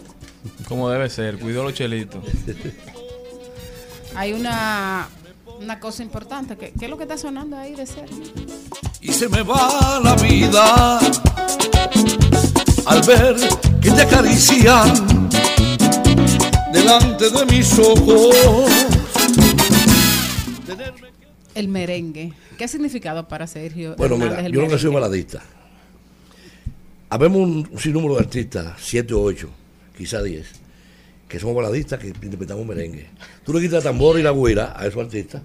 Como debe ser, cuidó los chelitos. Hay una, una cosa importante. ¿Qué, qué es lo que está sonando ahí de Sergio? y se me va la vida al ver que te acarician delante de mis ojos. El merengue. ¿Qué ha significado para Sergio? Bueno, Hernández mira, el yo nunca he sido merengue? baladista. Habemos un sinnúmero de artistas, siete o ocho, quizá diez, que somos baladistas que interpretamos merengue. Tú le quitas la tambor y la güira a esos artistas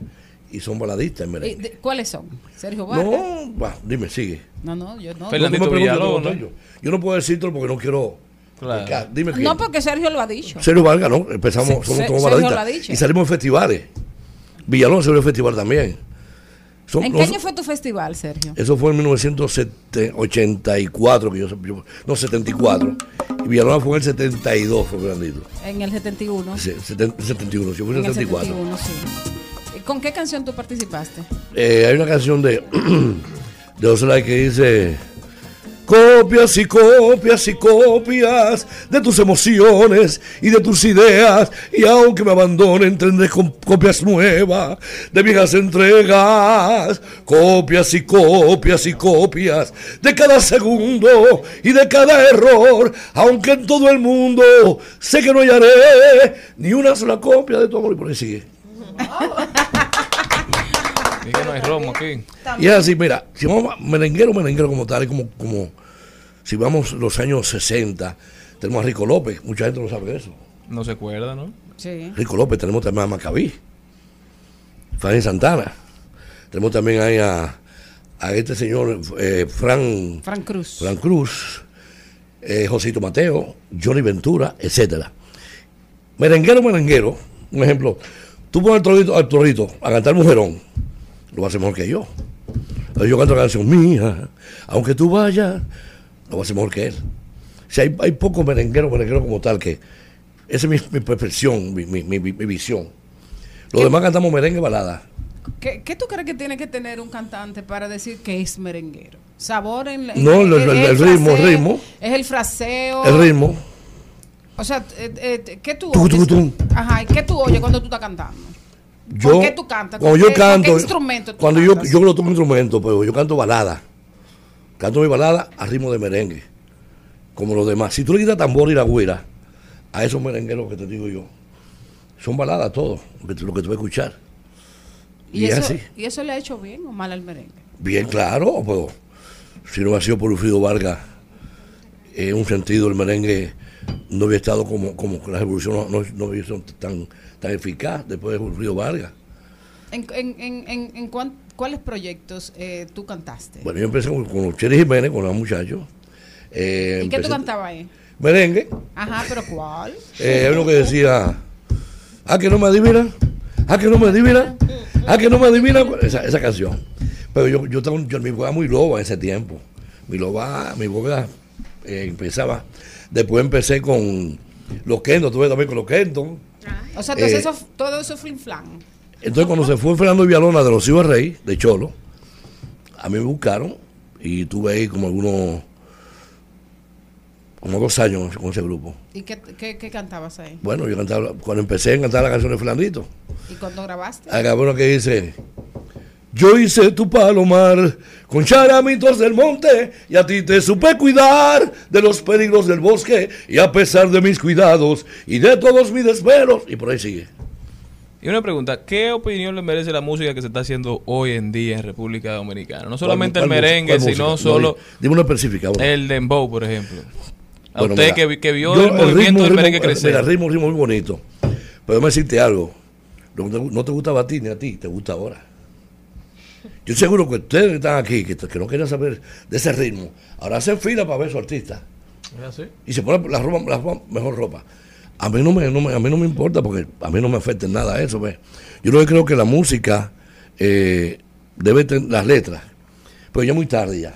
y son baladistas en merengue. de- ¿Cuáles son? Sergio Vargas. No, va, dime, sigue. No, no, yo no. No, me preguntas, yo yo. No puedo decirlo porque no quiero. pecar. Dime quién. No, porque Sergio lo ha dicho. Sergio Vargas, ¿no? Empezamos, Se- somos Se- todos baladistas. lo ha dicho. Y salimos en festivales. Villalón se en festival también. Son- ¿En qué año fue tu festival, Sergio? Eso fue en 1984, que yo, yo- no, 74. Y Villalona fue en el 72, fue grandito. En el 71. Sí, seten- 71, yo fui en el el 74. 71, sí. ¿Y ¿Con qué canción tú participaste? Eh, hay una canción de, de Oxlack que dice copias y copias y copias de tus emociones y de tus ideas. Y aunque me abandonen tendré copias nuevas de viejas entregas. Copias y copias y copias de cada segundo y de cada error. Aunque en todo el mundo sé que no hallaré ni una sola copia de tu amor. Y por ahí sigue Y que no hay romo aquí. Y es así, mira, si vamos a merenguero, merenguero como tal, es como, como si vamos los años 60, tenemos a Rico López, mucha gente no sabe de eso. No se acuerda, ¿no? Sí. Rico López, tenemos también a Macabí, Fanny Santana, tenemos también ahí a, a este señor eh, Fran, Fran Cruz. Fran Cruz, eh, Josito Mateo, Johnny Ventura, etcétera. Merenguero, merenguero, un ejemplo, tú pones al torito, al torito a cantar mujerón, lo va a hacer mejor que yo. Yo canto la canción mía, aunque tú vayas, lo hacer mejor que él. Si hay, hay pocos merengueros, merengueros como tal, que esa es mi, mi perfección, mi, mi- mi- visión. Los demás cantamos merengue y balada. ¿Qué, qué tú crees que tiene que tener un cantante para decir que es merenguero? ¿Sabor en, en- No, el- el- el ritmo, fraseo, ritmo. ¿Es el fraseo? El ritmo. O sea, eh, eh, ¿qué tú oyes? tum. Ajá, ¿y qué tú oyes cuando tú estás cantando? Yo, ¿Con qué tú cantas? Cuando ¿Con yo con canto, qué instrumento tú cuando yo, cantas? yo no toco instrumento, pero yo canto balada. Canto mi balada a ritmo de merengue, como los demás. Si tú le quitas tambor y la güira a esos merengueros que te digo yo, son baladas todos, lo que, tú- lo que tú vas a escuchar. ¿Y, Y, es eso, así. ¿Y eso le ha hecho bien o mal al merengue? Bien claro, pero si no hubiera sido por Wilfrido Vargas, en un sentido el merengue no hubiera estado como, como la revolución no, no, no hubiera sido tan, tan eficaz después de Wilfrido Vargas. ¿En, en, en, en, cuán- cuáles proyectos eh, tú cantaste? Bueno, yo empecé con, con los Cheris Jiménez, con los muchachos. Eh, ¿Y qué tú cantabas ahí? Merengue. Ajá, pero ¿cuál? Eh, uno que decía, ¿a que no me adivinan? ¿A que no me adivinan? ¿A que no me adivinan? Esa, esa canción. Pero yo, yo, estaba- yo- mi voz muy loba en ese tiempo. Mi loba, mi era, eh, empezaba. Después empecé con los Kenton, tuve también con los Kenton. O sea, entonces Eh, eso, todo eso fue inflan. Entonces cuando se fue Fernando Villalona de los Hijos Rey, de Cholo, a mí me buscaron y tuve ahí como algunos, como dos años con ese grupo. ¿Y qué, qué, qué cantabas ahí? Bueno, yo cantaba, cuando empecé a cantar la canción de Fernandito, ¿Y cuándo grabaste? acá uno que dice, yo hice tu palomar con charamitos del monte y a ti te supe cuidar de los peligros del bosque y a pesar de mis cuidados y de todos mis desvelos, y por ahí sigue. Y una pregunta, ¿qué opinión le merece la música que se está haciendo hoy en día en República Dominicana? No solamente ¿Cuál- el merengue, sino ¿Cuál solo? No, dime una específica. el dembow, por ejemplo. A Bueno, usted mira, que, vi- que vio yo el movimiento ritmo, del ritmo, merengue eh, crecer. Mira, ritmo, ritmo muy bonito. Pero déjame decirte algo. No te gustaba a ti ni a ti, te gusta ahora. Yo seguro que ustedes que están aquí, que, que no quieren saber de ese ritmo, ahora hacen fila para ver su artista. ¿Es así? Y se ponen la, ropa, la mejor ropa. A mí no me, no me- a mí no me importa porque a mí no me afecta en nada eso. ¿ves? Yo lo que creo que la música eh, debe tener las letras, pero ya muy tarde ya.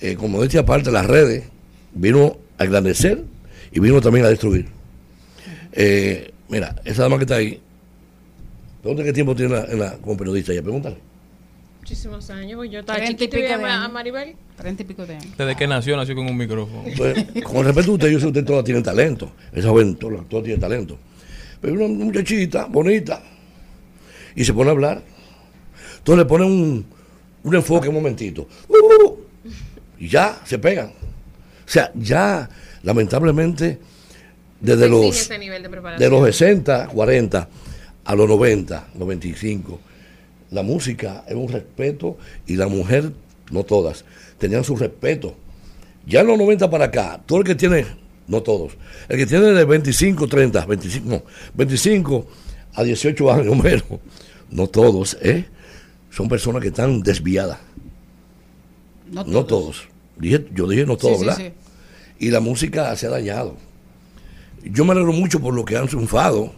Eh, como decía aparte, las redes vino a engrandecer y vino también a destruir. Eh, mira, esa dama que está ahí, ¿dónde qué tiempo tiene en la- en la- como periodista? Ya pregúntale. Muchísimos años. pues Yo estaba chiquita y pico de a. Maribel. Treinta y pico de años. Desde que nació, nació con un micrófono. Pues, con respeto a usted, yo sé que usted todas tienen talento. Esa joven todas, todas tienen talento. Pero una muchachita bonita y se pone a hablar. Entonces le ponen un, un enfoque un momentito. Uh, y ya se pegan. O sea, ya lamentablemente desde los, ese nivel de de los 60, 40 a los 90, 95, la música era un respeto y la mujer, no todas, tenían su respeto. Ya en los 90 para acá, todo el que tiene, no todos, el que tiene de 25, 30, 25, no, 25 a 18 años menos, no todos, ¿eh? Son personas que están desviadas. No No todos. Dije- yo dije no todos, Sí, sí, ¿verdad? sí. Y la música se ha dañado. Yo me alegro mucho por lo que han triunfado.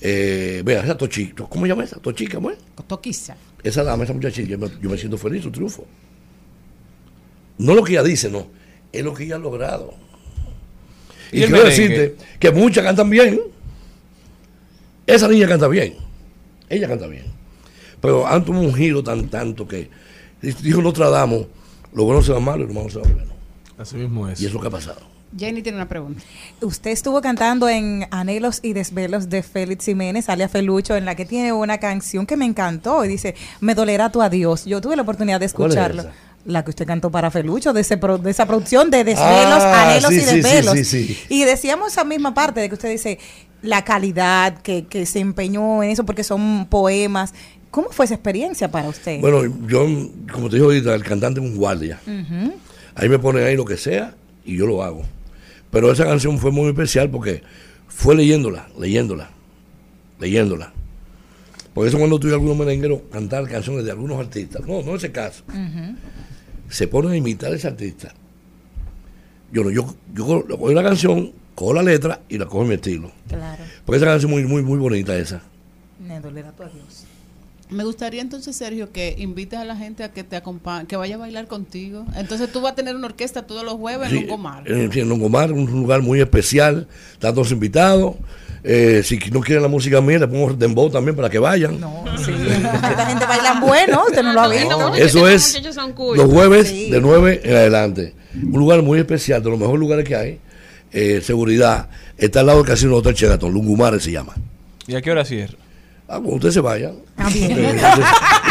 Eh, vea, esa Tochica, ¿cómo se llama esa? Tochica, ¿cómo es? Toquiza. Esa dama, esa muchachita, yo me, yo me siento feliz, su triunfo. No lo que ella dice, no. Es lo que ella ha logrado. ¿Y Y, quiero merengue? decirte que muchas cantan bien. Esa niña canta bien. Ella canta bien. Pero han tomado un giro tan tanto que dijo Nostradamus, lo bueno se va malo y lo malo se va bueno. Así mismo es. Y es lo que ha pasado. Jenny tiene una pregunta. Usted estuvo cantando en Anhelos y Desvelos de Félix Jiménez, alias Felucho, en la que tiene una canción que me encantó y dice, Me dolerá tu adiós. Yo tuve la oportunidad de ¿Cuál es escucharlo. La que usted cantó para Felucho, de, ese pro- de esa producción de Desvelos, Ah, Anhelos sí, y Desvelos. sí, sí. Y decíamos esa misma parte de que usted dice la calidad que, que se empeñó en eso porque son poemas. ¿Cómo fue esa experiencia para usted? Bueno, yo, como te digo ahorita, el cantante es un guardia. Ahí me ponen ahí lo que sea y yo lo hago. Pero esa canción fue muy especial porque fue leyéndola, leyéndola, leyéndola. Por eso cuando y algunos merengueros cantar canciones de algunos artistas, no, no ese caso, se ponen a imitar a ese artista. Yo no, yo, yo cojo- cojo la canción, cojo la letra y la cojo en mi estilo. Claro. Porque esa canción es muy, muy, muy bonita esa. Me dolerá tu adiós. Me gustaría entonces, Sergio, que invites a la gente a que te acompañe, que vaya a bailar contigo. Entonces tú vas a tener una orquesta todos los jueves en Longomar. En, en Longomar, un lugar muy especial, están todos invitados. Eh, si no quieren la música mía, le pongo dembow también para que vayan. No, sí. Esta gente bailan bueno, usted no lo ha visto. Eso es los jueves Sí. de 9 en adelante. Un lugar muy especial, de los mejores lugares que hay. Eh, seguridad. Está al lado del casino Hotel Chegatón, Lungumare se llama. ¿Y a qué hora cierra? Ah, usted se vaya. Ah, bien. Ustedes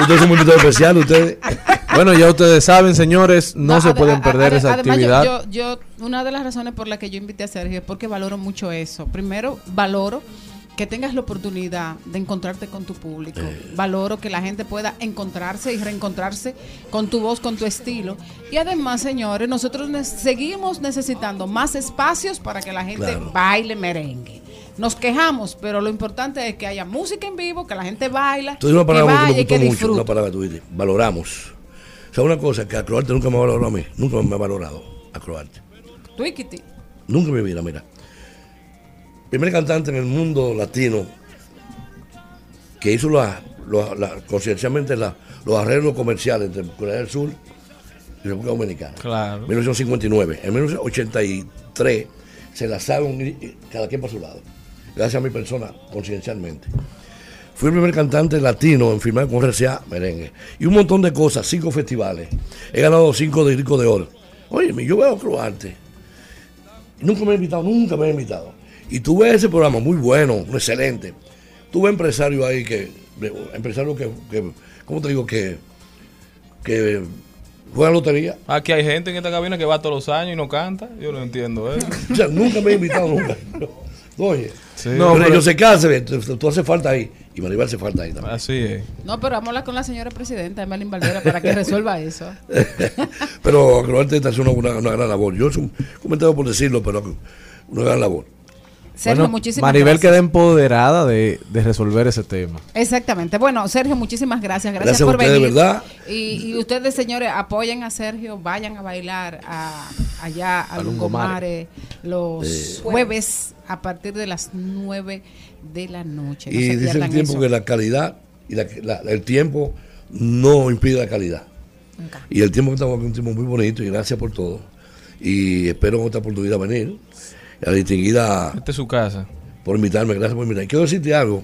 ustedes son un invitado especial, ustedes. Bueno, ya ustedes saben, señores, no, se pueden perder esa además, actividad. Yo, yo, yo- una de las razones por las que yo invité a Sergio es porque valoro mucho eso. Primero, valoro que tengas la oportunidad de encontrarte con tu público. Eh. Valoro que la gente pueda encontrarse y reencontrarse con tu voz, con tu estilo. Y además, señores, nosotros ne- seguimos necesitando más espacios para que la gente Claro. baile merengue. Nos quejamos, pero lo importante es que haya música en vivo, que la gente baila, Tú dices una que palabra que vaya me que gustó mucho, disfrute. una palabra tú dices, valoramos. O sea, una cosa que Acroarte nunca me ha valorado a mí, nunca me ha valorado Acroarte. Tuiquiti. Nunca en mi vida, mira. Primer cantante en el mundo latino que hizo la, la- la- conciencialmente la- los arreglos comerciales entre Corea del Sur y República Dominicana. Claro. 1959. En 1983 se y- y cada quien por su lado. Gracias a mi persona, conciencialmente. Fui el primer cantante latino en firmar con RCA Merengue. Y un montón de cosas, cinco festivales. He ganado cinco de disco de oro. Oye, yo veo Croarte. Nunca me he invitado, nunca me he invitado. Y tuve ese programa muy bueno, muy excelente. Tuve empresarios ahí que, empresarios que, que ¿cómo te digo? Que, que juegan lotería. Aquí hay gente en esta cabina que va todos los años y no canta. Yo no entiendo eso. O sea, nunca me he invitado, nunca. Oye, Sí. no, pero pero- ellos se cansan, tú, tú haces falta ahí. Y Maribel hace falta ahí también. Así es. No, pero vamos a hablar con la señora presidenta, Emelín Valvera, para que resuelva eso. pero Croarte está haciendo una, una gran labor. Yo es un comentario por decirlo, pero una gran labor. Sergio, Bueno, muchísimas Maribel gracias. queda empoderada de, de resolver ese tema. Exactamente. Bueno, Sergio, muchísimas gracias. Gracias, Gracias a por ustedes, venir. ¿verdad? Y, y ustedes, señores, apoyen a Sergio, vayan a bailar a- allá a A Lungomare los Eh. jueves a partir de las 9 de la noche. No Y se dice el tiempo eso. que la calidad y la- la- el tiempo no impide la calidad. Y el tiempo que estamos aquí es un tiempo muy bonito y gracias por todo. Y espero en otra oportunidad venir. A la distinguida. Esta es su casa. Por invitarme, gracias por invitarme. Quiero decirte algo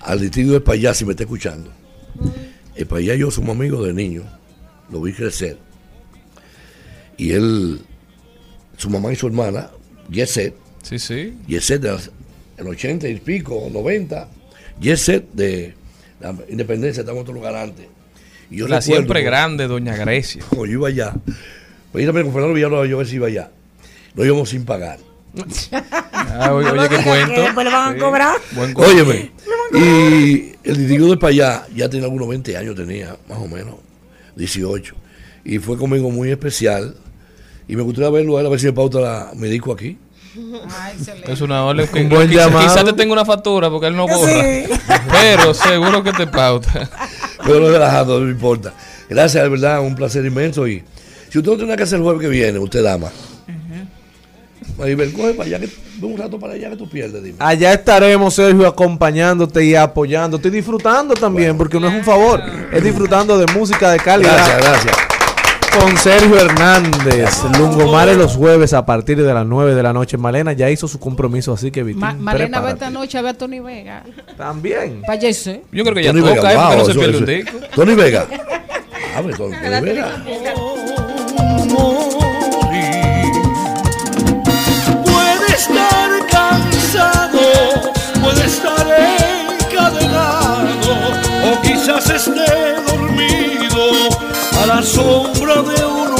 al distinguido del Payá, si me está escuchando. El Payá y yo somos amigos de niño. Lo vi crecer. Y él, su mamá y su hermana, Yeset. Sí, sí. Yeset de los- en 80 y pico, 90. Yeset de la independencia, estaba en otro lugar antes. Y yo la recuerdo, siempre grande, doña Grecia. Cuando yo iba allá, pues ir con Fernando Villalobos, yo a ver si iba allá. Lo íbamos sin pagar. Ah, oye, oye, qué cuento. después le van a Sí. cobrar. Buen cuento. Óyeme, y el distinguido de para allá ya tenía algunos 20 años, tenía más o menos 18. Y fue conmigo muy especial. Y me gustaría verlo a él, a ver si me pauta la, me dedico aquí. Es una orden que Un buen quizá, llamado. quizá te tenga una factura porque él no cobra. Pero seguro que te pauta. Pero no relajado, no importa. Gracias, de verdad, un placer inmenso. Y si usted no tiene que hacer el jueves que viene, usted dama. Maribel, coge para allá, que, ve un rato para allá que tú pierdes, dime. Allá estaremos, Sergio, acompañándote y apoyándote y disfrutando también, porque no es un favor, es disfrutando de música de calidad. Gracias, gracias. Con Sergio Hernández, Lungomare los jueves a partir de las 9 de la noche. Malena ya hizo su compromiso, así que Vitín, Ma- Malena va esta noche a ver a Tony Vega. También. Fallece. Yo creo que ya Tony toca, Vega, wow, no se pierde un eso- disco. Tony Vega. Ah, pues, Tony Tony Vega. Puede estar cansado, puede estar encadenado, o quizás esté la sombra de un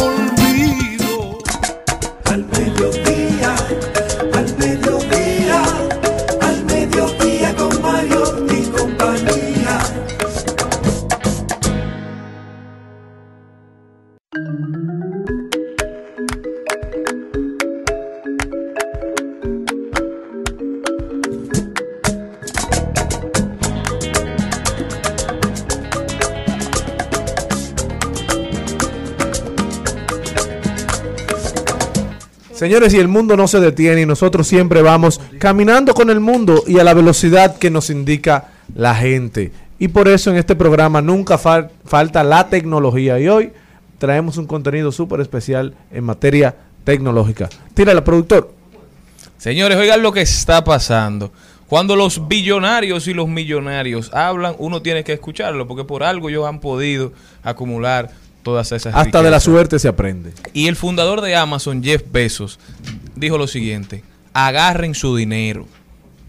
Señores, y el mundo no se detiene y nosotros siempre vamos caminando con el mundo y a la velocidad que nos indica la gente. Y por eso en este programa nunca fal- falta la tecnología y hoy traemos un contenido súper especial en materia tecnológica. Tírala, productor. Señores, oigan lo que está pasando. Cuando los billonarios y los millonarios hablan, uno tiene que escucharlo, porque por algo ellos han podido acumular todas esas Hasta de la suerte se aprende. Y el fundador de Amazon, Jeff Bezos, dijo lo siguiente, agarren su dinero.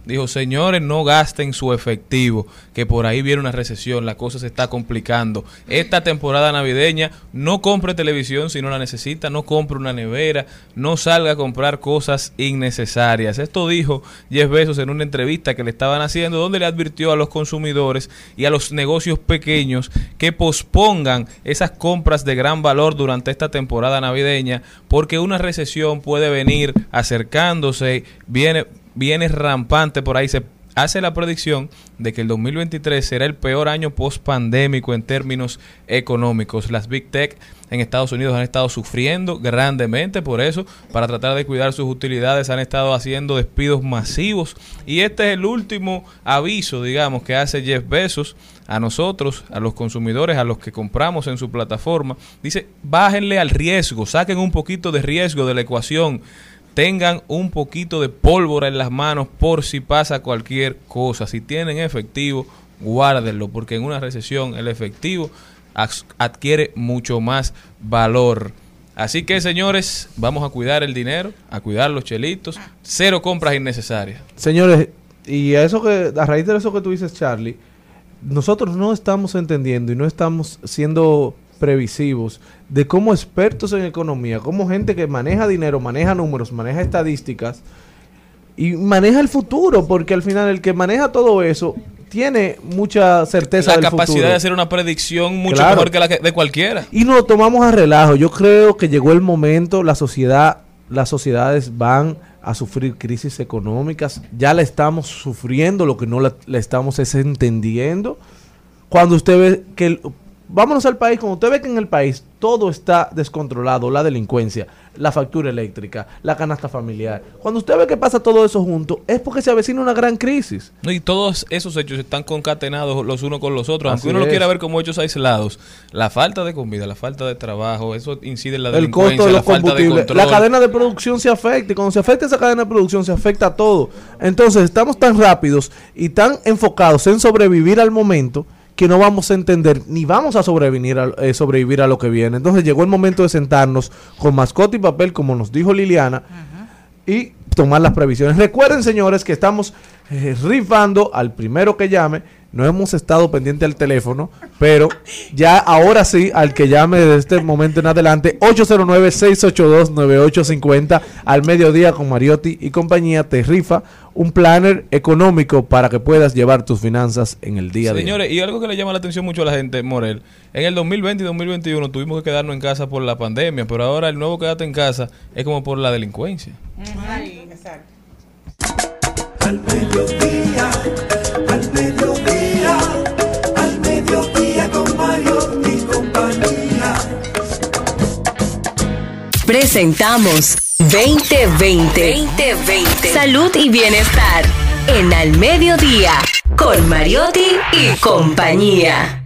Dijo, señores, no gasten su efectivo, que por ahí viene una recesión, la cosa se está complicando. Esta temporada navideña, no compre televisión si no la necesita, no compre una nevera, no salga a comprar cosas innecesarias. Esto dijo Jeff Bezos en una entrevista que le estaban haciendo, donde le advirtió a los consumidores y a los negocios pequeños que pospongan esas compras de gran valor durante esta temporada navideña, porque una recesión puede venir acercándose, viene viene rampante por ahí. Se hace la predicción de que el 2023 será el peor año post pandémico en términos económicos. Las Big Tech en Estados Unidos han estado sufriendo grandemente por eso. Para tratar de cuidar sus utilidades han estado haciendo despidos masivos. Y este es el último aviso, digamos, que hace Jeff Bezos a nosotros, a los consumidores, a los que compramos en su plataforma. Dice, bájenle al riesgo, saquen un poquito de riesgo de la ecuación tengan un poquito de pólvora en las manos por si pasa cualquier cosa. Si tienen efectivo, guárdenlo, porque en una recesión el efectivo adquiere mucho más valor. Así que, señores, vamos a cuidar el dinero, a cuidar los chelitos, cero compras innecesarias. Señores, y a eso que a raíz de eso que tú dices, Charlie, nosotros no estamos entendiendo y no estamos siendo previsivos de cómo expertos en economía, como gente que maneja dinero, maneja números, maneja estadísticas y maneja el futuro, porque al final el que maneja todo eso tiene mucha certeza La del capacidad futuro. de hacer una predicción mucho Claro. mejor que la que- de cualquiera. Y nos lo tomamos a relajo. Yo creo que llegó el momento, la sociedad, las sociedades van a sufrir crisis económicas. Ya la estamos sufriendo, lo que no la, la estamos es entendiendo. Cuando usted ve que el- vámonos al país, cuando usted ve que en el país todo está descontrolado, la delincuencia, la factura eléctrica, la canasta familiar, cuando usted ve que pasa todo eso junto, es porque se avecina una gran crisis. Y todos esos hechos están concatenados los unos con los otros. Así Aunque uno lo es. quiera ver como hechos aislados, la falta de comida, la falta de trabajo, eso incide en la el delincuencia, costo de la los falta de combustibles, la cadena de producción se afecta y cuando se afecta esa cadena de producción se afecta a todo. Entonces estamos tan rápidos y tan enfocados en sobrevivir al momento que no vamos a entender ni vamos a sobrevivir a, eh, sobrevivir a lo que viene. Entonces llegó el momento de sentarnos con mascota y papel, como nos dijo Liliana, y tomar las previsiones. Recuerden, señores, que estamos eh, rifando al primero que llame. No hemos estado pendiente al teléfono, pero ya ahora sí, al que llame desde este momento en adelante, 809-682-9850 al mediodía con Mariotti y compañía, te rifa un planner económico para que puedas llevar tus finanzas en el día a día. Señores, y algo que le llama la atención mucho a la gente, Morel, en el 2020 y 2021 tuvimos que quedarnos en casa por la pandemia, pero ahora el nuevo quédate en casa es como por la delincuencia. exacto. Al mediodía, Presentamos 2020. 2020. Salud y bienestar. En Al Mediodía. Con Mariotti y compañía.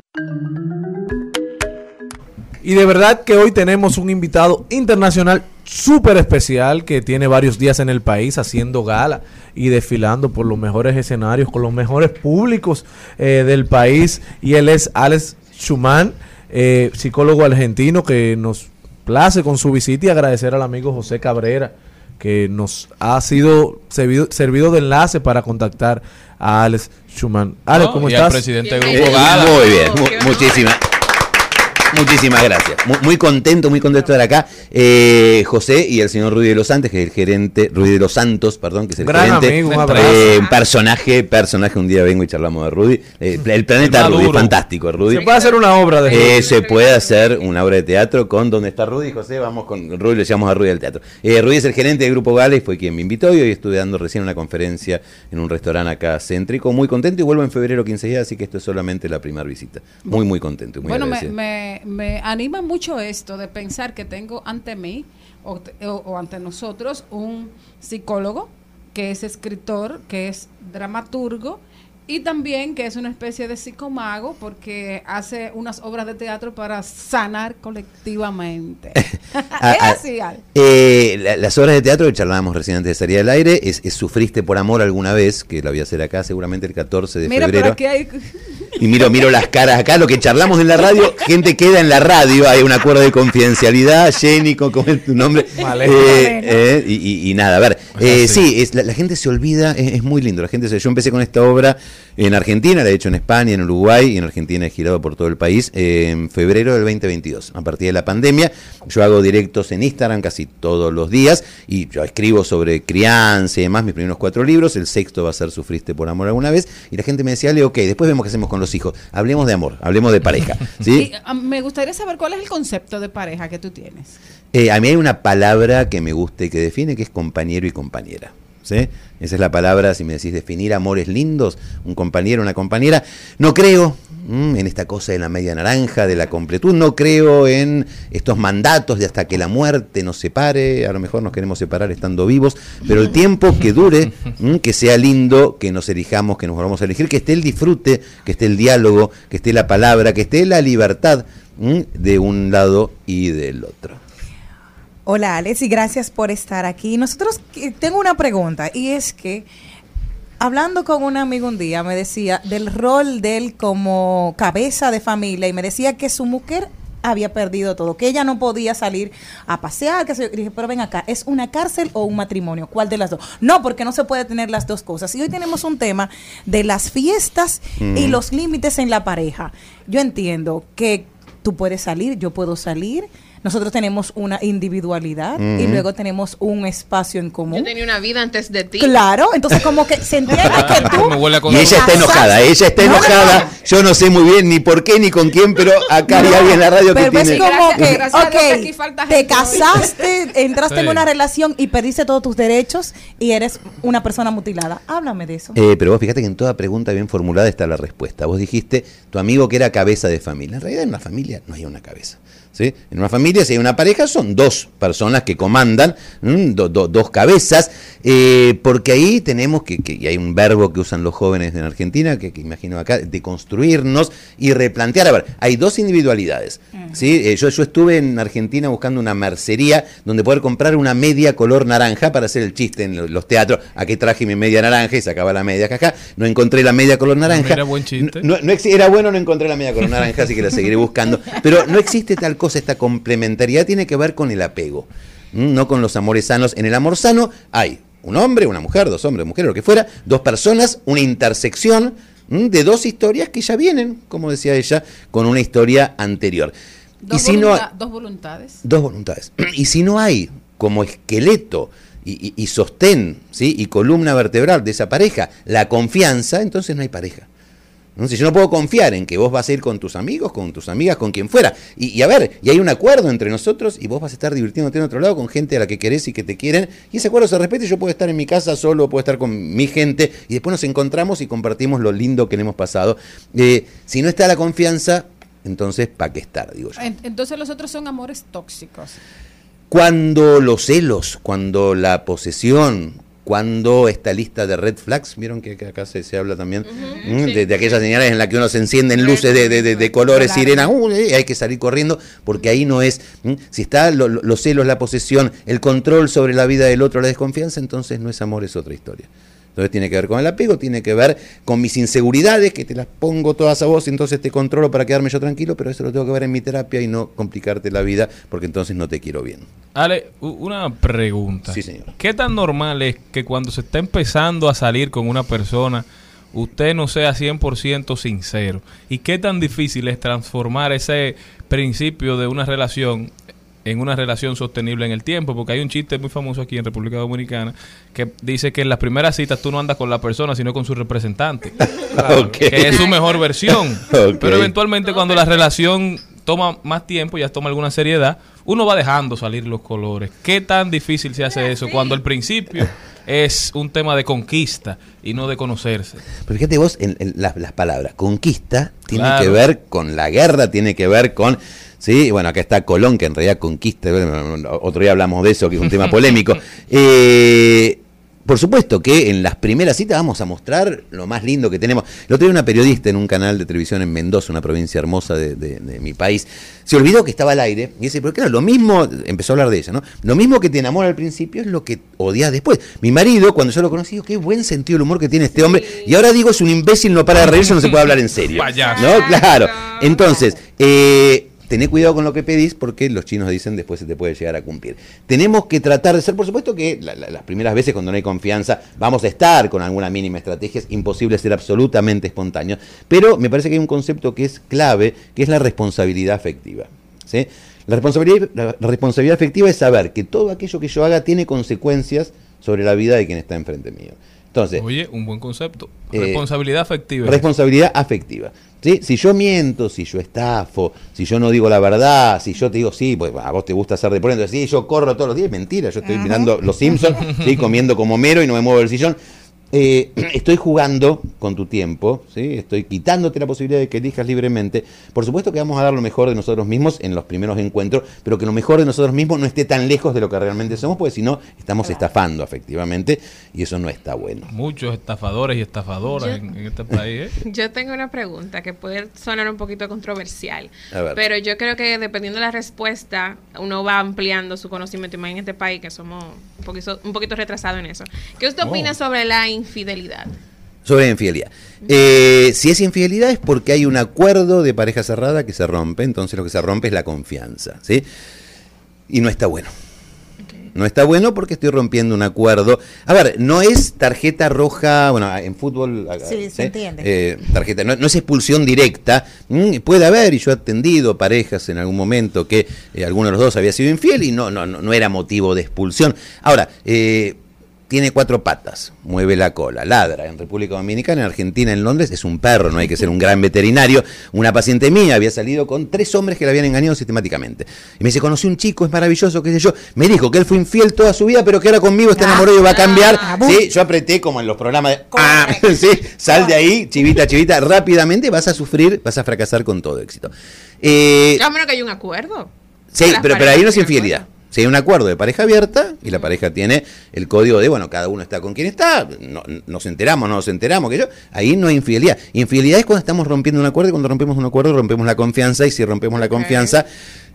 Y de verdad que hoy tenemos un invitado internacional súper especial que tiene varios días en el país haciendo gala y desfilando por los mejores escenarios con los mejores públicos eh, del país. Y él es Alex Schumann, eh, psicólogo argentino que nos place con su visita y agradecer al amigo José Cabrera que nos ha sido servido, servido de enlace para contactar a Alex Schumann. Alex, No, ¿cómo y al estás? presidente del Grupo Gala. Muy bien, mu- muchísimas. Muchísimas gracias. Mu- Muy, contento, muy contento de estar acá. Eh, José y el señor Rudy de los Santos, que es el gerente, Rudy de los Santos, perdón, que es el Gran gerente. amigo, un. Eh, personaje, personaje, un día vengo y charlamos de Rudy. Eh, el planeta El Rudy, fantástico, Rudy. Se puede hacer una obra de Eh, se puede hacer una obra de teatro con ¿Dónde está Rudy? José, vamos con Rudy, le llamamos a Rudy del teatro. Eh, Rudy es el gerente del Grupo Gala y fue quien me invitó y hoy estuve dando recién una conferencia en un restaurante acá céntrico. Muy contento y vuelvo en febrero 15 días, así que esto es solamente la primera visita. Muy, muy contento muy bueno, me, agradecido. me, me anima mucho esto de pensar que tengo ante mí o, te- o- o ante nosotros un psicólogo que es escritor, que es dramaturgo y también que es una especie de psicomago porque hace unas obras de teatro para sanar colectivamente. Ah, es ah, así, Al. eh, la- las obras de teatro que charlábamos recién antes de salir al aire es, es Sufriste por amor alguna vez, que la voy a hacer acá seguramente el 14 de Mira, febrero. aquí hay... Y miro, miro las caras acá, lo que charlamos en la radio, gente queda en la radio, hay un acuerdo de confidencialidad, Jenny, ¿cómo es tu nombre? Malena. Eh, eh, y, y- y nada, a ver, eh, sí, es, la, la gente se olvida, es, es muy lindo, la gente se, yo empecé con esta obra en Argentina, la he hecho en España, en Uruguay, y en Argentina he girado por todo el país, eh, en febrero del 2022, a partir de la pandemia, yo hago directos en Instagram casi todos los días, y yo escribo sobre crianza y demás, mis primeros cuatro libros, el sexto va a ser Sufriste por amor alguna vez, y la gente me decía, Ale, ok, después vemos qué hacemos con los hijos, hablemos de amor, hablemos de pareja, ¿sí? Y, ah, me gustaría saber cuál es el concepto de pareja que tú tienes. Eh, a mí hay una palabra que me gusta y que define, que es compañero y compañera. ¿Sí? Esa es la palabra, si me decís definir amores lindos, un compañero, una compañera. No creo mm, en esta cosa de la media naranja, de la completud, no creo en estos mandatos de hasta que la muerte nos separe, a lo mejor nos queremos separar estando vivos, pero el tiempo que dure, mm, que sea lindo, que nos elijamos, que nos volvamos a elegir, que esté el disfrute, que esté el diálogo, que esté la palabra, que esté la libertad mm, de un lado y del otro. Hola Alex y gracias por estar aquí. Nosotros eh, tengo una pregunta y es que hablando con un amigo un día me decía del rol de él como cabeza de familia y me decía que su mujer había perdido todo, que ella no podía salir a pasear, que se, dije, pero ven acá, ¿es una cárcel o un matrimonio? ¿Cuál de las dos? No, porque no se puede tener las dos cosas. Y hoy tenemos un tema de las fiestas y Ujú. los límites en la pareja. Yo entiendo que tú puedes salir, yo puedo salir, nosotros tenemos una individualidad y luego tenemos un espacio en común. Yo tenía una vida antes de ti. Claro, entonces como que se entiende que tú Me huele a Y ella está enojada, ella está No, no, no. enojada. Yo no sé muy bien ni por qué ni con quién, pero acá hay alguien en la radio que Pero ves tiene. como Gracias- que, gracias Dios que ok, aquí falta te casaste, entraste en Sí. una relación y perdiste todos tus derechos y eres una persona mutilada. Háblame de eso. Eh, pero vos fíjate que en toda pregunta bien formulada está la respuesta. Vos dijiste, tu amigo que era cabeza de familia. En realidad en una familia no hay una cabeza. ¿Sí? En una familia, si hay una pareja, son dos personas que comandan, ¿m? Do- do- dos cabezas, eh, porque ahí tenemos que, que- y hay un verbo que usan los jóvenes en Argentina, que, que imagino acá, de construirnos y replantear. A ver, hay dos individualidades. ¿sí? Eh, yo, yo estuve en Argentina buscando una mercería donde poder comprar una media color naranja para hacer el chiste en lo- los teatros. Aquí traje mi media naranja y sacaba la media caja. No encontré la media color naranja. Era buen chiste. No, era bueno, no encontré la media color naranja, así que la seguiré buscando. Pero no existe tal cosa, esta complementariedad tiene que ver con el apego, no con los amores sanos. En el amor sano hay un hombre, una mujer, dos hombres, mujeres, lo que fuera, dos personas, una intersección de dos historias que ya vienen, como decía ella, con una historia anterior. Dos, y si no, dos voluntades. dos voluntades. Y si no hay como esqueleto y, y- y sostén, ¿sí? y columna vertebral de esa pareja, la confianza, entonces no hay pareja. Si yo no puedo confiar en que vos vas a ir con tus amigos, con tus amigas, con quien fuera. Y, y a ver, y hay un acuerdo entre nosotros y vos vas a estar divirtiéndote en otro lado con gente a la que querés y que te quieren. Y ese acuerdo se respeta y yo puedo estar en mi casa solo, puedo estar con mi gente y después nos encontramos y compartimos lo lindo que le hemos pasado. Eh, si no está la confianza, entonces ¿para qué estar? Digo yo. En- Entonces los otros son amores tóxicos. Cuando los celos, cuando la posesión, cuando esta lista de red flags, vieron que, acá se, se habla también ¿Mm? de, de aquellas señales en las que uno se encienden luces de, de- de- colores Claro. sirena, uh, eh, hay que salir corriendo porque ahí no es, ¿Mm? si está lo- lo- los celos, la posesión, el control sobre la vida del otro, la desconfianza, entonces no es amor, es otra historia. Entonces tiene que ver con el apego, tiene que ver con mis inseguridades, que te las pongo todas a vos y entonces te controlo para quedarme yo tranquilo, pero eso lo tengo que ver en mi terapia y no complicarte la vida porque entonces no te quiero bien. Ale, una pregunta. Sí, señor. ¿Qué tan normal es que cuando se está empezando a salir con una persona, usted no sea 100% sincero? ¿Y qué tan difícil es transformar ese principio de una relación en una relación sostenible en el tiempo? Porque hay un chiste muy famoso aquí en República Dominicana que dice que en las primeras citas tú no andas con la persona, sino con su representante. Que es su mejor versión. Pero eventualmente cuando la relación toma más tiempo, ya toma alguna seriedad, uno va dejando salir los colores. ¿Qué tan difícil se hace eso cuando al principio es un tema de conquista y no de conocerse? Pero fíjate vos en, en las, las palabras. Conquista tiene Claro. que ver con la guerra, tiene que ver con. Sí, bueno, acá está Colón, que en realidad conquista. Otro día hablamos de eso, que es un tema polémico. Eh, por supuesto que en las primeras citas vamos a mostrar lo más lindo que tenemos. El otro día una periodista en un canal de televisión en Mendoza, una provincia hermosa de, de- de mi país, se olvidó que estaba al aire y dice, pero claro, lo mismo, empezó a hablar de ella, ¿no? Lo mismo que te enamora al principio es lo que odias después. Mi marido, cuando yo lo conocí, dijo, qué buen sentido del humor que tiene este hombre. Y ahora digo, es un imbécil, no para de reírse, no se puede hablar en serio. ¿No? Claro. Entonces, eh, tené cuidado con lo que pedís porque los chinos dicen después se te puede llegar a cumplir. Tenemos que tratar de ser, por supuesto que la- la- las primeras veces cuando no hay confianza vamos a estar con alguna mínima estrategia, es imposible ser absolutamente espontáneo, pero me parece que hay un concepto que es clave, que es la responsabilidad afectiva. La, responsabilidad, la responsabilidad afectiva es saber que todo aquello que yo haga tiene consecuencias sobre la vida de quien está enfrente mío. Entonces, Oye, un buen concepto. Eh, Responsabilidad afectiva. Responsabilidad afectiva. ¿sí? Si yo miento, si yo estafo, si yo no digo la verdad, si yo te digo, sí, pues a vos te gusta hacer deporte, entonces sí, yo corro todos los días, mentira, yo estoy mirando Los Simpsons, ¿sí? comiendo como mero y no me muevo del sillón. Eh, estoy jugando con tu tiempo, ¿sí? estoy quitándote la posibilidad de que elijas libremente. Por supuesto que vamos a dar lo mejor de nosotros mismos en los primeros encuentros, pero que lo mejor de nosotros mismos no esté tan lejos de lo que realmente somos, porque si no, estamos estafando efectivamente y eso no está bueno. Muchos estafadores y estafadoras Yo- en, en este país. ¿eh? Yo tengo una pregunta que puede sonar un poquito controversial, pero yo creo que dependiendo de la respuesta, uno va ampliando su conocimiento y más en este país que somos un poquito, un poquito retrasados en eso. ¿Qué usted Oh. opina sobre la infidelidad? Sobre infidelidad. Eh, si es infidelidad es porque hay un acuerdo de pareja cerrada que se rompe, entonces lo que se rompe es la confianza, ¿sí? Y no está bueno. no está bueno porque estoy rompiendo un acuerdo. A ver, no es tarjeta roja, bueno, en fútbol... Sí, se entiende. eh, tarjeta, no, no es expulsión directa. Mm, puede haber, y yo he atendido parejas en algún momento que eh, alguno de los dos había sido infiel y no, no, no, no era motivo de expulsión. Ahora, eh, tiene cuatro patas, mueve la cola, ladra. En República Dominicana, en Argentina, en Londres, es un perro, no hay que ser un gran veterinario. Una paciente mía había salido con tres hombres que la habían engañado sistemáticamente. Y me dice, conocí un chico, es maravilloso, qué sé yo. Me dijo que él fue infiel toda su vida, pero que ahora conmigo está enamorado y va a cambiar. Sí, yo apreté como en los programas de... Ah, sí, sal de ahí, chivita, chivita, rápidamente vas a sufrir, vas a fracasar con todo éxito. Eh, A menos que haya un acuerdo. Sí, pero, pero ahí no es infidelidad. Si hay un acuerdo de pareja abierta y la pareja tiene el código de, bueno, cada uno está con quien está, no- nos enteramos, no nos enteramos, que yo, ahí no hay infidelidad. Infidelidad es cuando estamos rompiendo un acuerdo y cuando rompemos un acuerdo rompemos la confianza y si rompemos la confianza,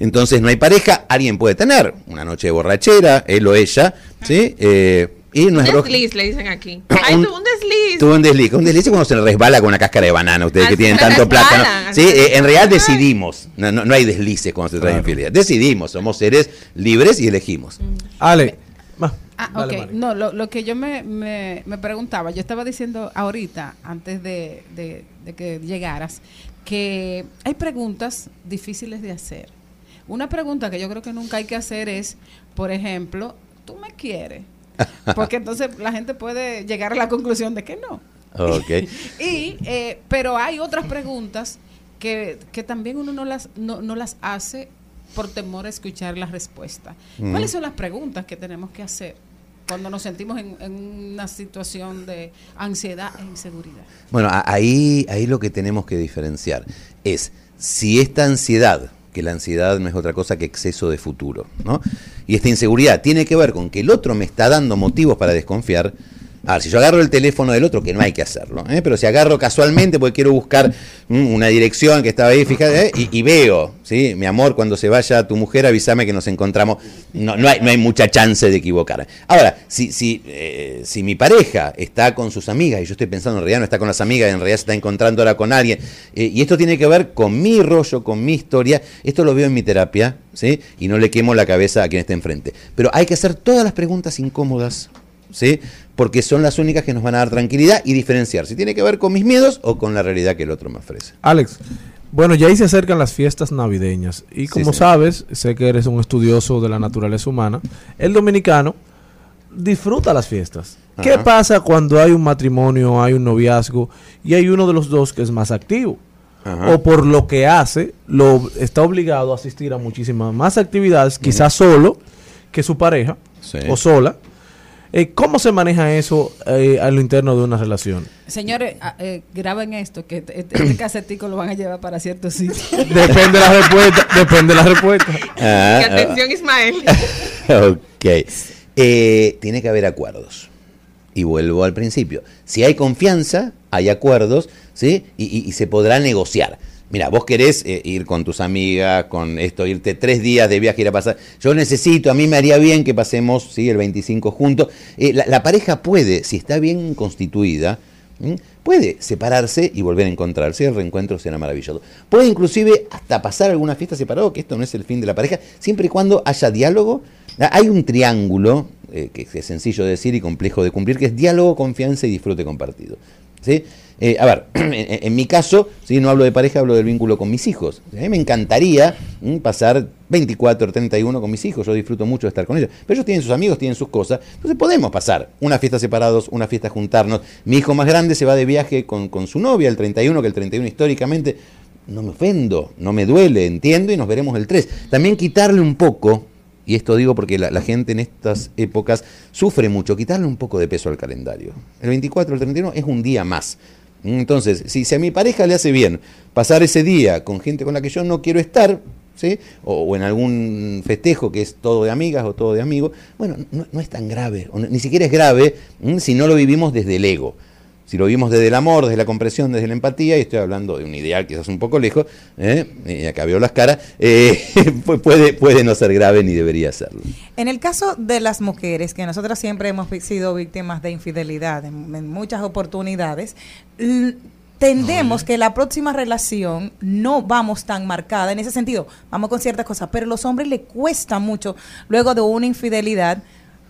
entonces no hay pareja, alguien puede tener una noche de borrachera, él o ella, ¿sí? Eh, y no es Un desliz, le dicen aquí. Ay, Un- tuvo un desliz. Tuvo un desliz. Un desliz es cuando se le resbala con una cáscara de banana, ustedes que tienen tanto plátano. Sí, eh, en realidad decidimos. No, no, no hay deslices cuando se trae infidelidad. Decidimos, somos seres libres y elegimos. Ale. Ah, Dale, ok. Mari. No, lo, lo que yo me, me, me preguntaba, yo estaba diciendo ahorita, antes de, de- de que llegaras, que hay preguntas difíciles de hacer. Una pregunta que yo creo que nunca hay que hacer es, por ejemplo, ¿tú me quieres? Porque entonces la gente puede llegar a la conclusión de que no. Ok. Y, eh, pero hay otras preguntas que, que también uno no las, no, no las hace por temor a escuchar la respuesta. ¿Cuáles son las preguntas que tenemos que hacer cuando nos sentimos en, en una situación de ansiedad e inseguridad? Bueno, ahí, ahí lo que tenemos que diferenciar es si esta ansiedad, que la ansiedad no es otra cosa que exceso de futuro, ¿no? Y esta inseguridad tiene que ver con que el otro me está dando motivos para desconfiar. A ver, si yo agarro el teléfono del otro, que no hay que hacerlo, ¿eh? pero si agarro casualmente porque quiero buscar una dirección que estaba ahí, fíjate, ¿eh? y, veo, ¿sí? Mi amor, cuando se vaya tu mujer, avísame que nos encontramos. No, no, hay, no hay mucha chance de equivocar. Ahora, si, si, eh, si mi pareja está con sus amigas y yo estoy pensando en realidad no está con las amigas, en realidad se está encontrando ahora con alguien, eh, y esto tiene que ver con mi rollo, con mi historia, esto lo veo en mi terapia, ¿sí? Y no le quemo la cabeza a quien está enfrente. Pero hay que hacer todas las preguntas incómodas, ¿sí? Porque son las únicas que nos van a dar tranquilidad y diferenciar si tiene que ver con mis miedos o con la realidad que el otro me ofrece. Alex, bueno, ya ahí se acercan las fiestas navideñas y como sabes, sé que eres un estudioso de la naturaleza humana, el dominicano disfruta las fiestas. ¿Qué pasa cuando hay un matrimonio, hay un noviazgo y hay uno de los dos que es más activo? Ajá. O por lo que hace, lo está obligado a asistir a muchísimas más actividades, quizás solo que su pareja Sí. o sola. Eh, ¿Cómo se maneja eso eh, a lo interno de una relación? Señores, ah, eh, graben esto, que este, este casetico lo van a llevar para ciertos sitios. Depende de la respuesta. Depende de la respuesta. Ah, Y atención, Ismael. ok. Eh, tiene que haber acuerdos. Y vuelvo al principio. Si hay confianza, hay acuerdos, ¿sí? Y, y- y se podrá negociar. Mira, vos querés eh, ir con tus amigas, con esto, irte tres días de viaje, ir a pasar. Yo necesito, a mí me haría bien que pasemos, ¿sí? El 25 juntos. Eh, la, pareja puede, si está bien constituida, puede separarse y volver a encontrarse. El reencuentro será maravilloso. Puede inclusive hasta pasar alguna fiesta separado, que esto no es el fin de la pareja, siempre y cuando haya diálogo. Ah, Hay un triángulo, eh, que es sencillo de decir y complejo de cumplir, que es diálogo, confianza y disfrute compartido. ¿sí? Eh, a ver, en, mi caso, ¿sí? no hablo de pareja, hablo del vínculo con mis hijos. A mí me encantaría pasar 24 o 31 con mis hijos, yo disfruto mucho de estar con ellos. Pero ellos tienen sus amigos, tienen sus cosas. Entonces podemos pasar una fiesta separados, una fiesta juntarnos. Mi hijo más grande se va de viaje con, con su novia el 31, que el 31 históricamente no me ofendo, no me duele, entiendo y nos veremos el 3. También quitarle un poco, y esto digo porque la gente en estas épocas sufre mucho, quitarle un poco de peso al calendario. El 24, el 31 es un día más. Entonces, si, a mi pareja le hace bien pasar ese día con gente con la que yo no quiero estar, ¿sí? o, en algún festejo que es todo de amigas o todo de amigos, bueno, no, no es tan grave, o no- ni siquiera es grave si no lo vivimos desde el ego. Si lo vimos desde el amor, desde la comprensión, desde la empatía, y estoy hablando de un ideal quizás un poco lejos, ¿eh? y acá veo las caras, eh, pu- puede, puede no ser grave ni debería serlo. En el caso de las mujeres, que nosotras siempre hemos sido víctimas de infidelidad en, en muchas oportunidades, tendemos que la próxima relación no vamos tan marcada en ese sentido, vamos con ciertas cosas, pero a los hombres le cuesta mucho luego de una infidelidad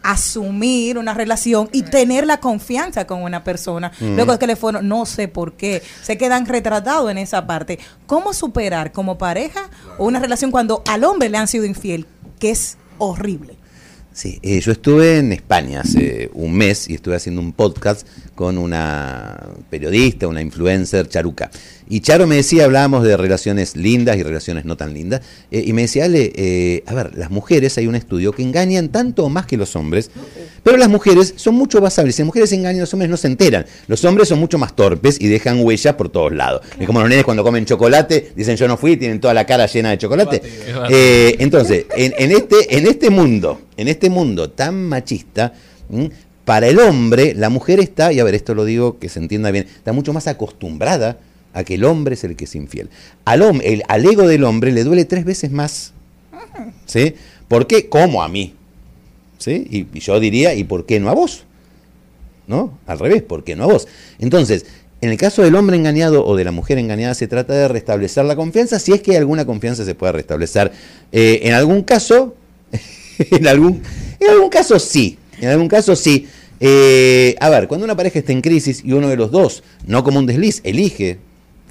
asumir una relación y tener la confianza con una persona. Mm. Luego de que le fueron, no sé por qué, se quedan retratados en esa parte. ¿Cómo superar como pareja una relación cuando al hombre le han sido infiel? Que es horrible. Sí, eh, yo estuve en España hace un mes y estuve haciendo un podcast con una periodista, una influencer, Charuca. Y Charo me decía, hablábamos de relaciones lindas y relaciones no tan lindas, eh, y me decía, Ale, eh, a ver, las mujeres, hay un estudio que engañan tanto o más que los hombres, pero las mujeres son mucho más hábiles. Si las mujeres engañan, los hombres no se enteran. Los hombres son mucho más torpes y dejan huellas por todos lados. Es como los nenes cuando comen chocolate, dicen yo no fui, tienen toda la cara llena de chocolate. Eh, entonces, en, en este, en este mundo, en este mundo tan machista, ¿m? para el hombre, la mujer está, y a ver, esto lo digo que se entienda bien, está mucho más acostumbrada a que el hombre es el que es infiel. Al, el, ego del hombre le duele tres veces más. ¿Sí? ¿Por qué? Como a mí. ¿Sí? Y, y yo diría, ¿y por qué no a vos? ¿No? Al revés, ¿por qué no a vos? Entonces, en el caso del hombre engañado o de la mujer engañada, se trata de restablecer la confianza, si es que alguna confianza se puede restablecer. Eh, en algún caso, en algún, en algún caso sí, en algún caso sí. Eh, a ver, cuando una pareja está en crisis y uno de los dos, no como un desliz, elige,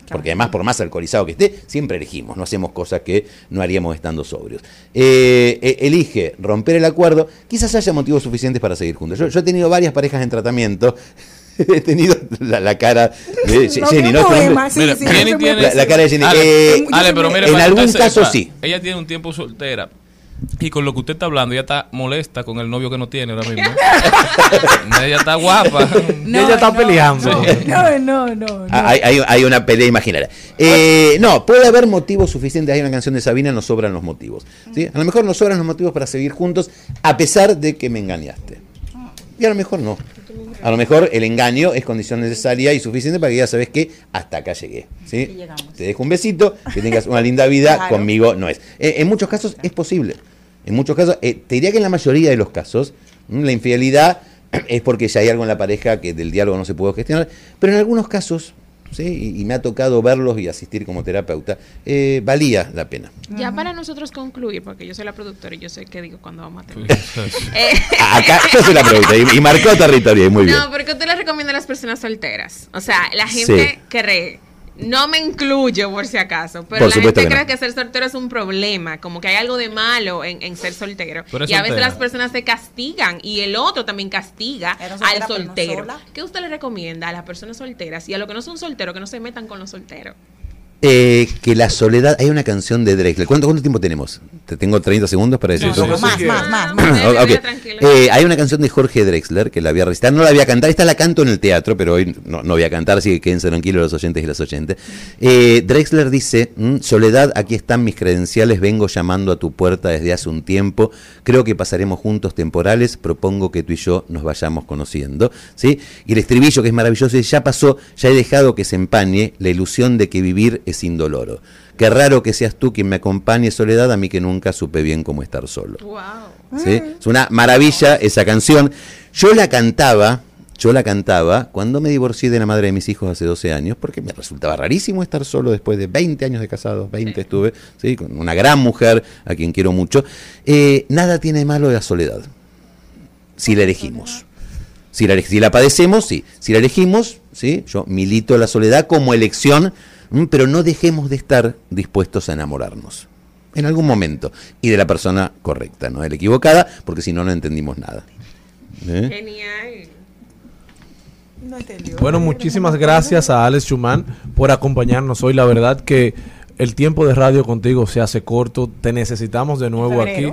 porque además por más alcoholizado que esté, siempre elegimos, no hacemos cosas que no haríamos estando sobrios. Eh, eh, elige romper el acuerdo, quizás haya motivos suficientes para seguir juntos. Yo, yo he tenido varias parejas en tratamiento. He tenido la, la cara de Jenny, ¿no? mismo, Emma, hombre- sí, Mira, sí, Jenny yo tiene- La, la cara de Jenny. Ale, Eh, Ale, pero mire, en algún caso sí. Ella tiene un tiempo soltera. Y con lo que usted está hablando, ella está molesta con el novio que no tiene ahora mismo. ella está guapa. ella está peleando. No, no, no. Ah, Hay, hay- hay una pelea imaginaria. Eh, no, puede haber motivos suficientes. Hay una canción de Sabina, nos sobran los motivos. ¿sí? A lo mejor nos sobran los motivos para seguir juntos, a pesar de que me engañaste. Y a lo mejor no. A lo mejor el engaño es condición necesaria y suficiente para que ya sabes que hasta acá llegué. ¿sí? Te dejo un besito, que tengas una linda vida, Claro. conmigo no es. Eh, en muchos casos es posible. En muchos casos, eh, te diría que en la mayoría de los casos, mm, la infidelidad es porque ya hay algo en la pareja que del diálogo no se puede gestionar, pero en algunos casos, ¿sí? y, y me ha tocado verlos y asistir como terapeuta, eh, valía la pena. Ya para nosotros concluir, porque yo soy la productora y yo sé qué digo cuando vamos a terminar. Eh, Acá yo soy la pregunta y, y marcó territorio, y muy bien. No, porque usted le recomienda a las personas solteras. O sea, la gente Sí. cree. No me incluyo por si acaso, pero Por la gente que cree no. que ser soltero es un problema, como que hay algo de malo en, en ser soltero. Y a veces las personas se castigan y el otro también castiga soltera, al soltero. ¿Qué usted le recomienda a las personas solteras y a los que no son solteros que no se metan con los solteros? Eh, que la soledad, hay una canción de Drexler. ¿Cuánto, cuánto tiempo tenemos? Te tengo 30 segundos para decir No, eso. no, más, más, más, Ah, más. ok. Eh, hay una canción de Jorge Drexler que la voy a recitar, no la voy a cantar, esta la canto en el teatro, pero hoy no, no voy a cantar, así que quédense tranquilos los oyentes y las oyentes. Eh, Drexler dice, "Mm, Soledad, aquí están mis credenciales, vengo llamando a tu puerta desde hace un tiempo, creo que pasaremos juntos temporales, propongo que tú y yo nos vayamos conociendo. ¿sí? Y el estribillo que es maravilloso es, ya pasó, ya he dejado que se empañe la ilusión de que vivir es indoloro. Qué raro que seas tú quien me acompañe, Soledad, a mí que nunca supe bien cómo estar solo. ¿sí? Es una maravilla esa canción. Yo la cantaba, yo la cantaba cuando me divorcié de la madre de mis hijos hace 12 años, porque me resultaba rarísimo estar solo después de 20 años de casados, 20 estuve, ¿sí? con una gran mujer a quien quiero mucho. Eh, nada tiene de malo la soledad, si la elegimos. Si la, si la padecemos, sí. Si la elegimos, sí. Yo milito la soledad como elección, pero no dejemos de estar dispuestos a enamorarnos. En algún momento. Y de la persona correcta, no de la equivocada, porque si no, no entendimos nada. ¿Eh? Genial. No. Bueno, muchísimas gracias a Alex Schumann por acompañarnos hoy. La verdad que el tiempo de radio contigo se hace corto. Te necesitamos de nuevo aquí.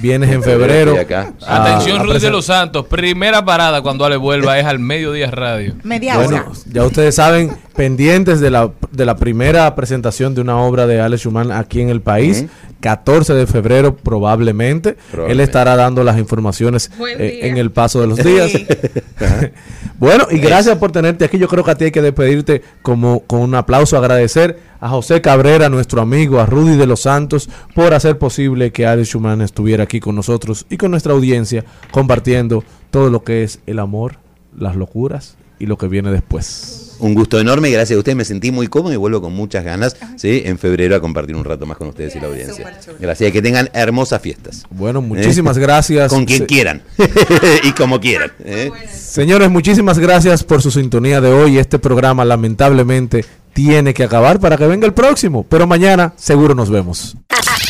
Vienes en febrero. Estoy acá. a- Atención, Rudy de los Santos. Primera parada cuando Ale vuelva es al mediodía radio. Media Bueno, ya ustedes saben, pendientes de la, de la primera presentación de una obra de Alex Schumann aquí en el país, 14 de febrero probablemente. Él estará dando las informaciones eh, en el paso de los días. bueno, y gracias por tenerte aquí. Yo creo que a ti hay que despedirte como con un aplauso, agradecer a José Cabrera, nuestro amigo, a Rudy de los Santos, por hacer posible que Alex Schumann estuviera aquí con nosotros y con nuestra audiencia, compartiendo todo lo que es el amor, las locuras y lo que viene después. Un gusto enorme, gracias a ustedes, me sentí muy cómodo y vuelvo con muchas ganas, ¿sí? En febrero a compartir un rato más con ustedes y la audiencia. Gracias, que tengan hermosas fiestas. Bueno, muchísimas gracias. Con quien Se- quieran y como quieran. ¿eh? Señores, muchísimas gracias por su sintonía de hoy. Este programa lamentablemente tiene que acabar para que venga el próximo, pero mañana seguro nos vemos.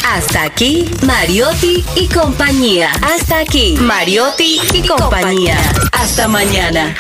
Hasta aquí, Mariotti y compañía. Hasta aquí, Mariotti y compañía. Hasta mañana.